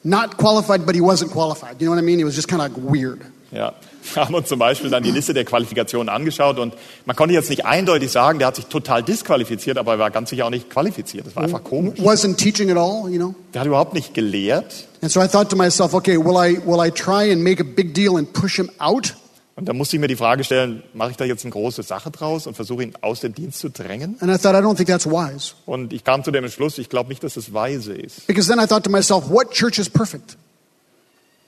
not qualified, but he wasn't qualified. You know what I mean? He was just kind of weird.
Ja. (laughs) Wir haben uns zum Beispiel dann die Liste der Qualifikationen angeschaut und man konnte jetzt nicht eindeutig sagen, der hat sich total disqualifiziert, aber er war ganz sicher auch nicht qualifiziert. Das war einfach komisch.
Wasn't teaching at all, you know?
Der hat überhaupt nicht gelehrt.
And so I thought to myself, okay, will I, will I try and make a big deal and push him out?
Und da musste ich mir die Frage stellen, mache ich da jetzt eine große Sache draus und versuche ihn aus dem Dienst zu drängen?
And I thought, I don't think that's wise.
Und ich kam zu dem Entschluss, ich glaube nicht, dass es weise ist.
Because then I thought to myself, what church is perfect?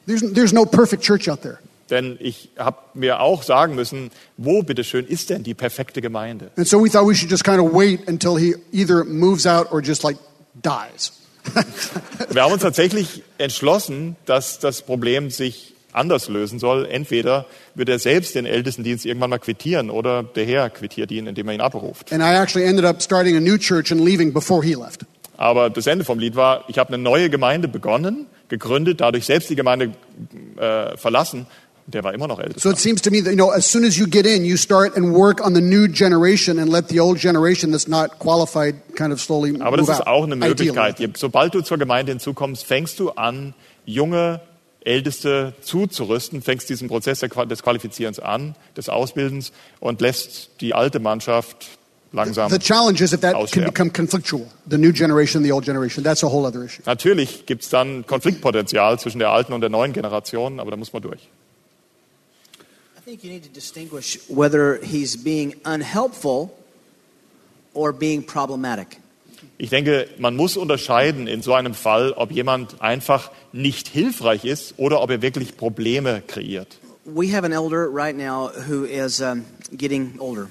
There's, there's no perfect church out there.
Denn ich habe mir auch sagen müssen, wo bitteschön ist denn die perfekte Gemeinde?
And so we thought we should just kind of wait until he either moves out or just like dies. (laughs)
Wir haben uns tatsächlich entschlossen, dass das Problem sich anders lösen soll. Entweder wird er selbst den Ältestendienst irgendwann mal quittieren oder der Herr quittiert ihn, indem er ihn abruft.
And I actually ended up starting a new church and leaving before he left.
Aber das Ende vom Lied war, ich habe eine neue Gemeinde begonnen, gegründet, dadurch selbst die Gemeinde äh, verlassen. Der war immer noch
So
Ältester.
it seems to me that, you know, as soon as you get in, you start and work on the new generation and let the old generation that's not qualified kind of slowly
Aber das ist auch eine
Ideally.
Möglichkeit. Je- Sobald du zur Gemeinde hinzukommst, fängst du an, junge Älteste zuzurüsten, fängst diesen Prozess des Qualifizierens an, des Ausbildens und lässt die alte Mannschaft langsam.
The challenge is if that can
Aussterben.
become conflictual, the new generation, the old generation. That's a whole other issue.
Natürlich gibt es dann Konfliktpotenzial zwischen der alten und der neuen Generation, aber da muss man durch.
I think you need to distinguish whether he's being unhelpful or being problematic.
Ich denke, man muss unterscheiden in so einem Fall, ob jemand einfach nicht hilfreich ist oder ob er wirklich Probleme kreiert.
We have an elder right now who is um, getting older.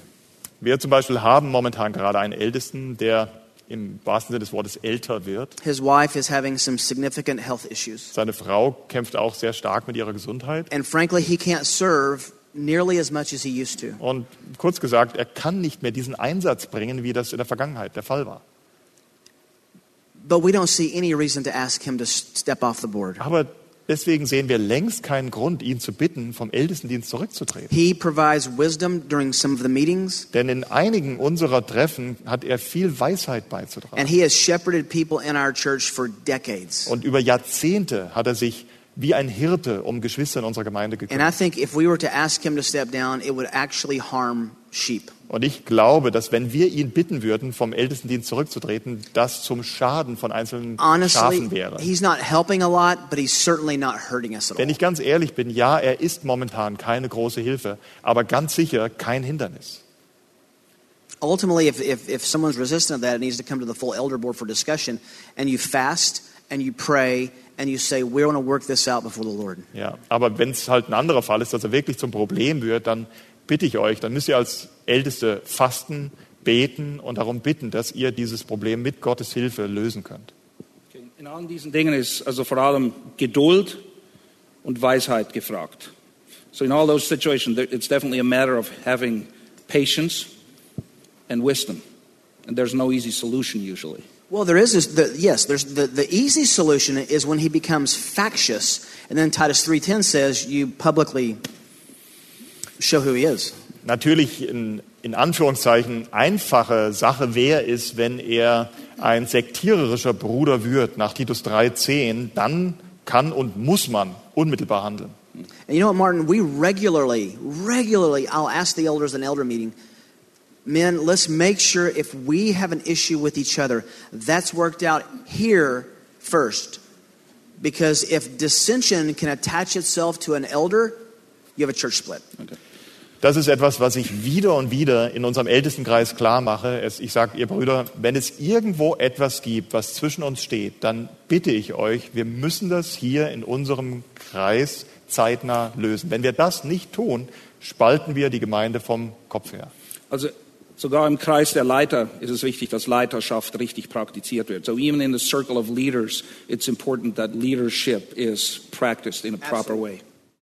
Wir zum Beispiel haben momentan gerade einen Ältesten, der im wahrsten Sinne des Wortes älter wird.
His wife is having some significant health issues.
Seine Frau kämpft auch sehr stark mit ihrer Gesundheit.
And frankly, he can't serve nearly as much as he used to.
Und kurz gesagt, er kann nicht mehr diesen Einsatz bringen, wie das in der Vergangenheit der Fall war.
But we don't see any reason to ask him to step off the board.
Aber deswegen sehen wir längst keinen Grund, ihn zu bitten, vom Ältestendienst zurückzutreten.
He provides wisdom during some of the meetings,
Denn in einigen unserer Treffen hat er viel Weisheit beizutragen.
and he has shepherded people in our church for decades.
Und über Jahrzehnte hat er sich wie ein Hirte um Geschwister in unserer Gemeinde
And I
gekümmert.
think if we were to ask him to step down, it would actually harm sheep.
Und ich glaube, dass wenn wir ihn bitten würden, vom Ältestendienst zurückzutreten, das zum Schaden von einzelnen
Honestly,
Schafen wäre.
lot,
Wenn ich ganz ehrlich bin, ja, er ist momentan keine große Hilfe, aber ganz sicher kein Hindernis.
Ultimately, if, if, if someone's resistant to that, it needs to come to the full elder board for discussion, and you fast and you pray and you say, We're going to work this out before the Lord.
Ja, aber wenn es halt ein anderer Fall ist, dass er wirklich zum Problem wird, dann bitte ich euch, dann müsst ihr als Älteste fasten, beten und darum bitten, dass ihr dieses Problem mit Gottes Hilfe lösen könnt.
In allen diesen Dingen ist also vor allem Geduld und Weisheit gefragt. So in all those situations, there- it's definitely a matter of having patience, and wisdom. And there's no easy solution usually.
Well, there is this, the, yes. There's the, the easy solution is when he becomes factious, and then Titus three ten says you publicly show who he is.
Natürlich in, in Anführungszeichen einfache Sache wäre es, wenn er ein sektiererischer Bruder wird nach Titus 3,10, dann kann und muss man unmittelbar handeln.
And you know what, Martin? We regularly, regularly, I'll ask the elders in elder meeting, men, let's make sure if we have an issue with each other, that's worked out here first. Because if dissension can attach itself to an elder, you have a church split.
Das ist etwas, was ich wieder und wieder in unserem Ältestenkreis klar mache. Ich sage, ihr Brüder, wenn es irgendwo etwas gibt, was zwischen uns steht, dann bitte ich euch, wir müssen das hier in unserem Kreis zeitnah lösen. Wenn wir das nicht tun, spalten wir die Gemeinde vom Kopf her.
Also sogar im Kreis der Leiter ist es wichtig, dass Leiterschaft richtig praktiziert wird. So even in the circle of leaders, it's important that leadership is practiced in a proper way.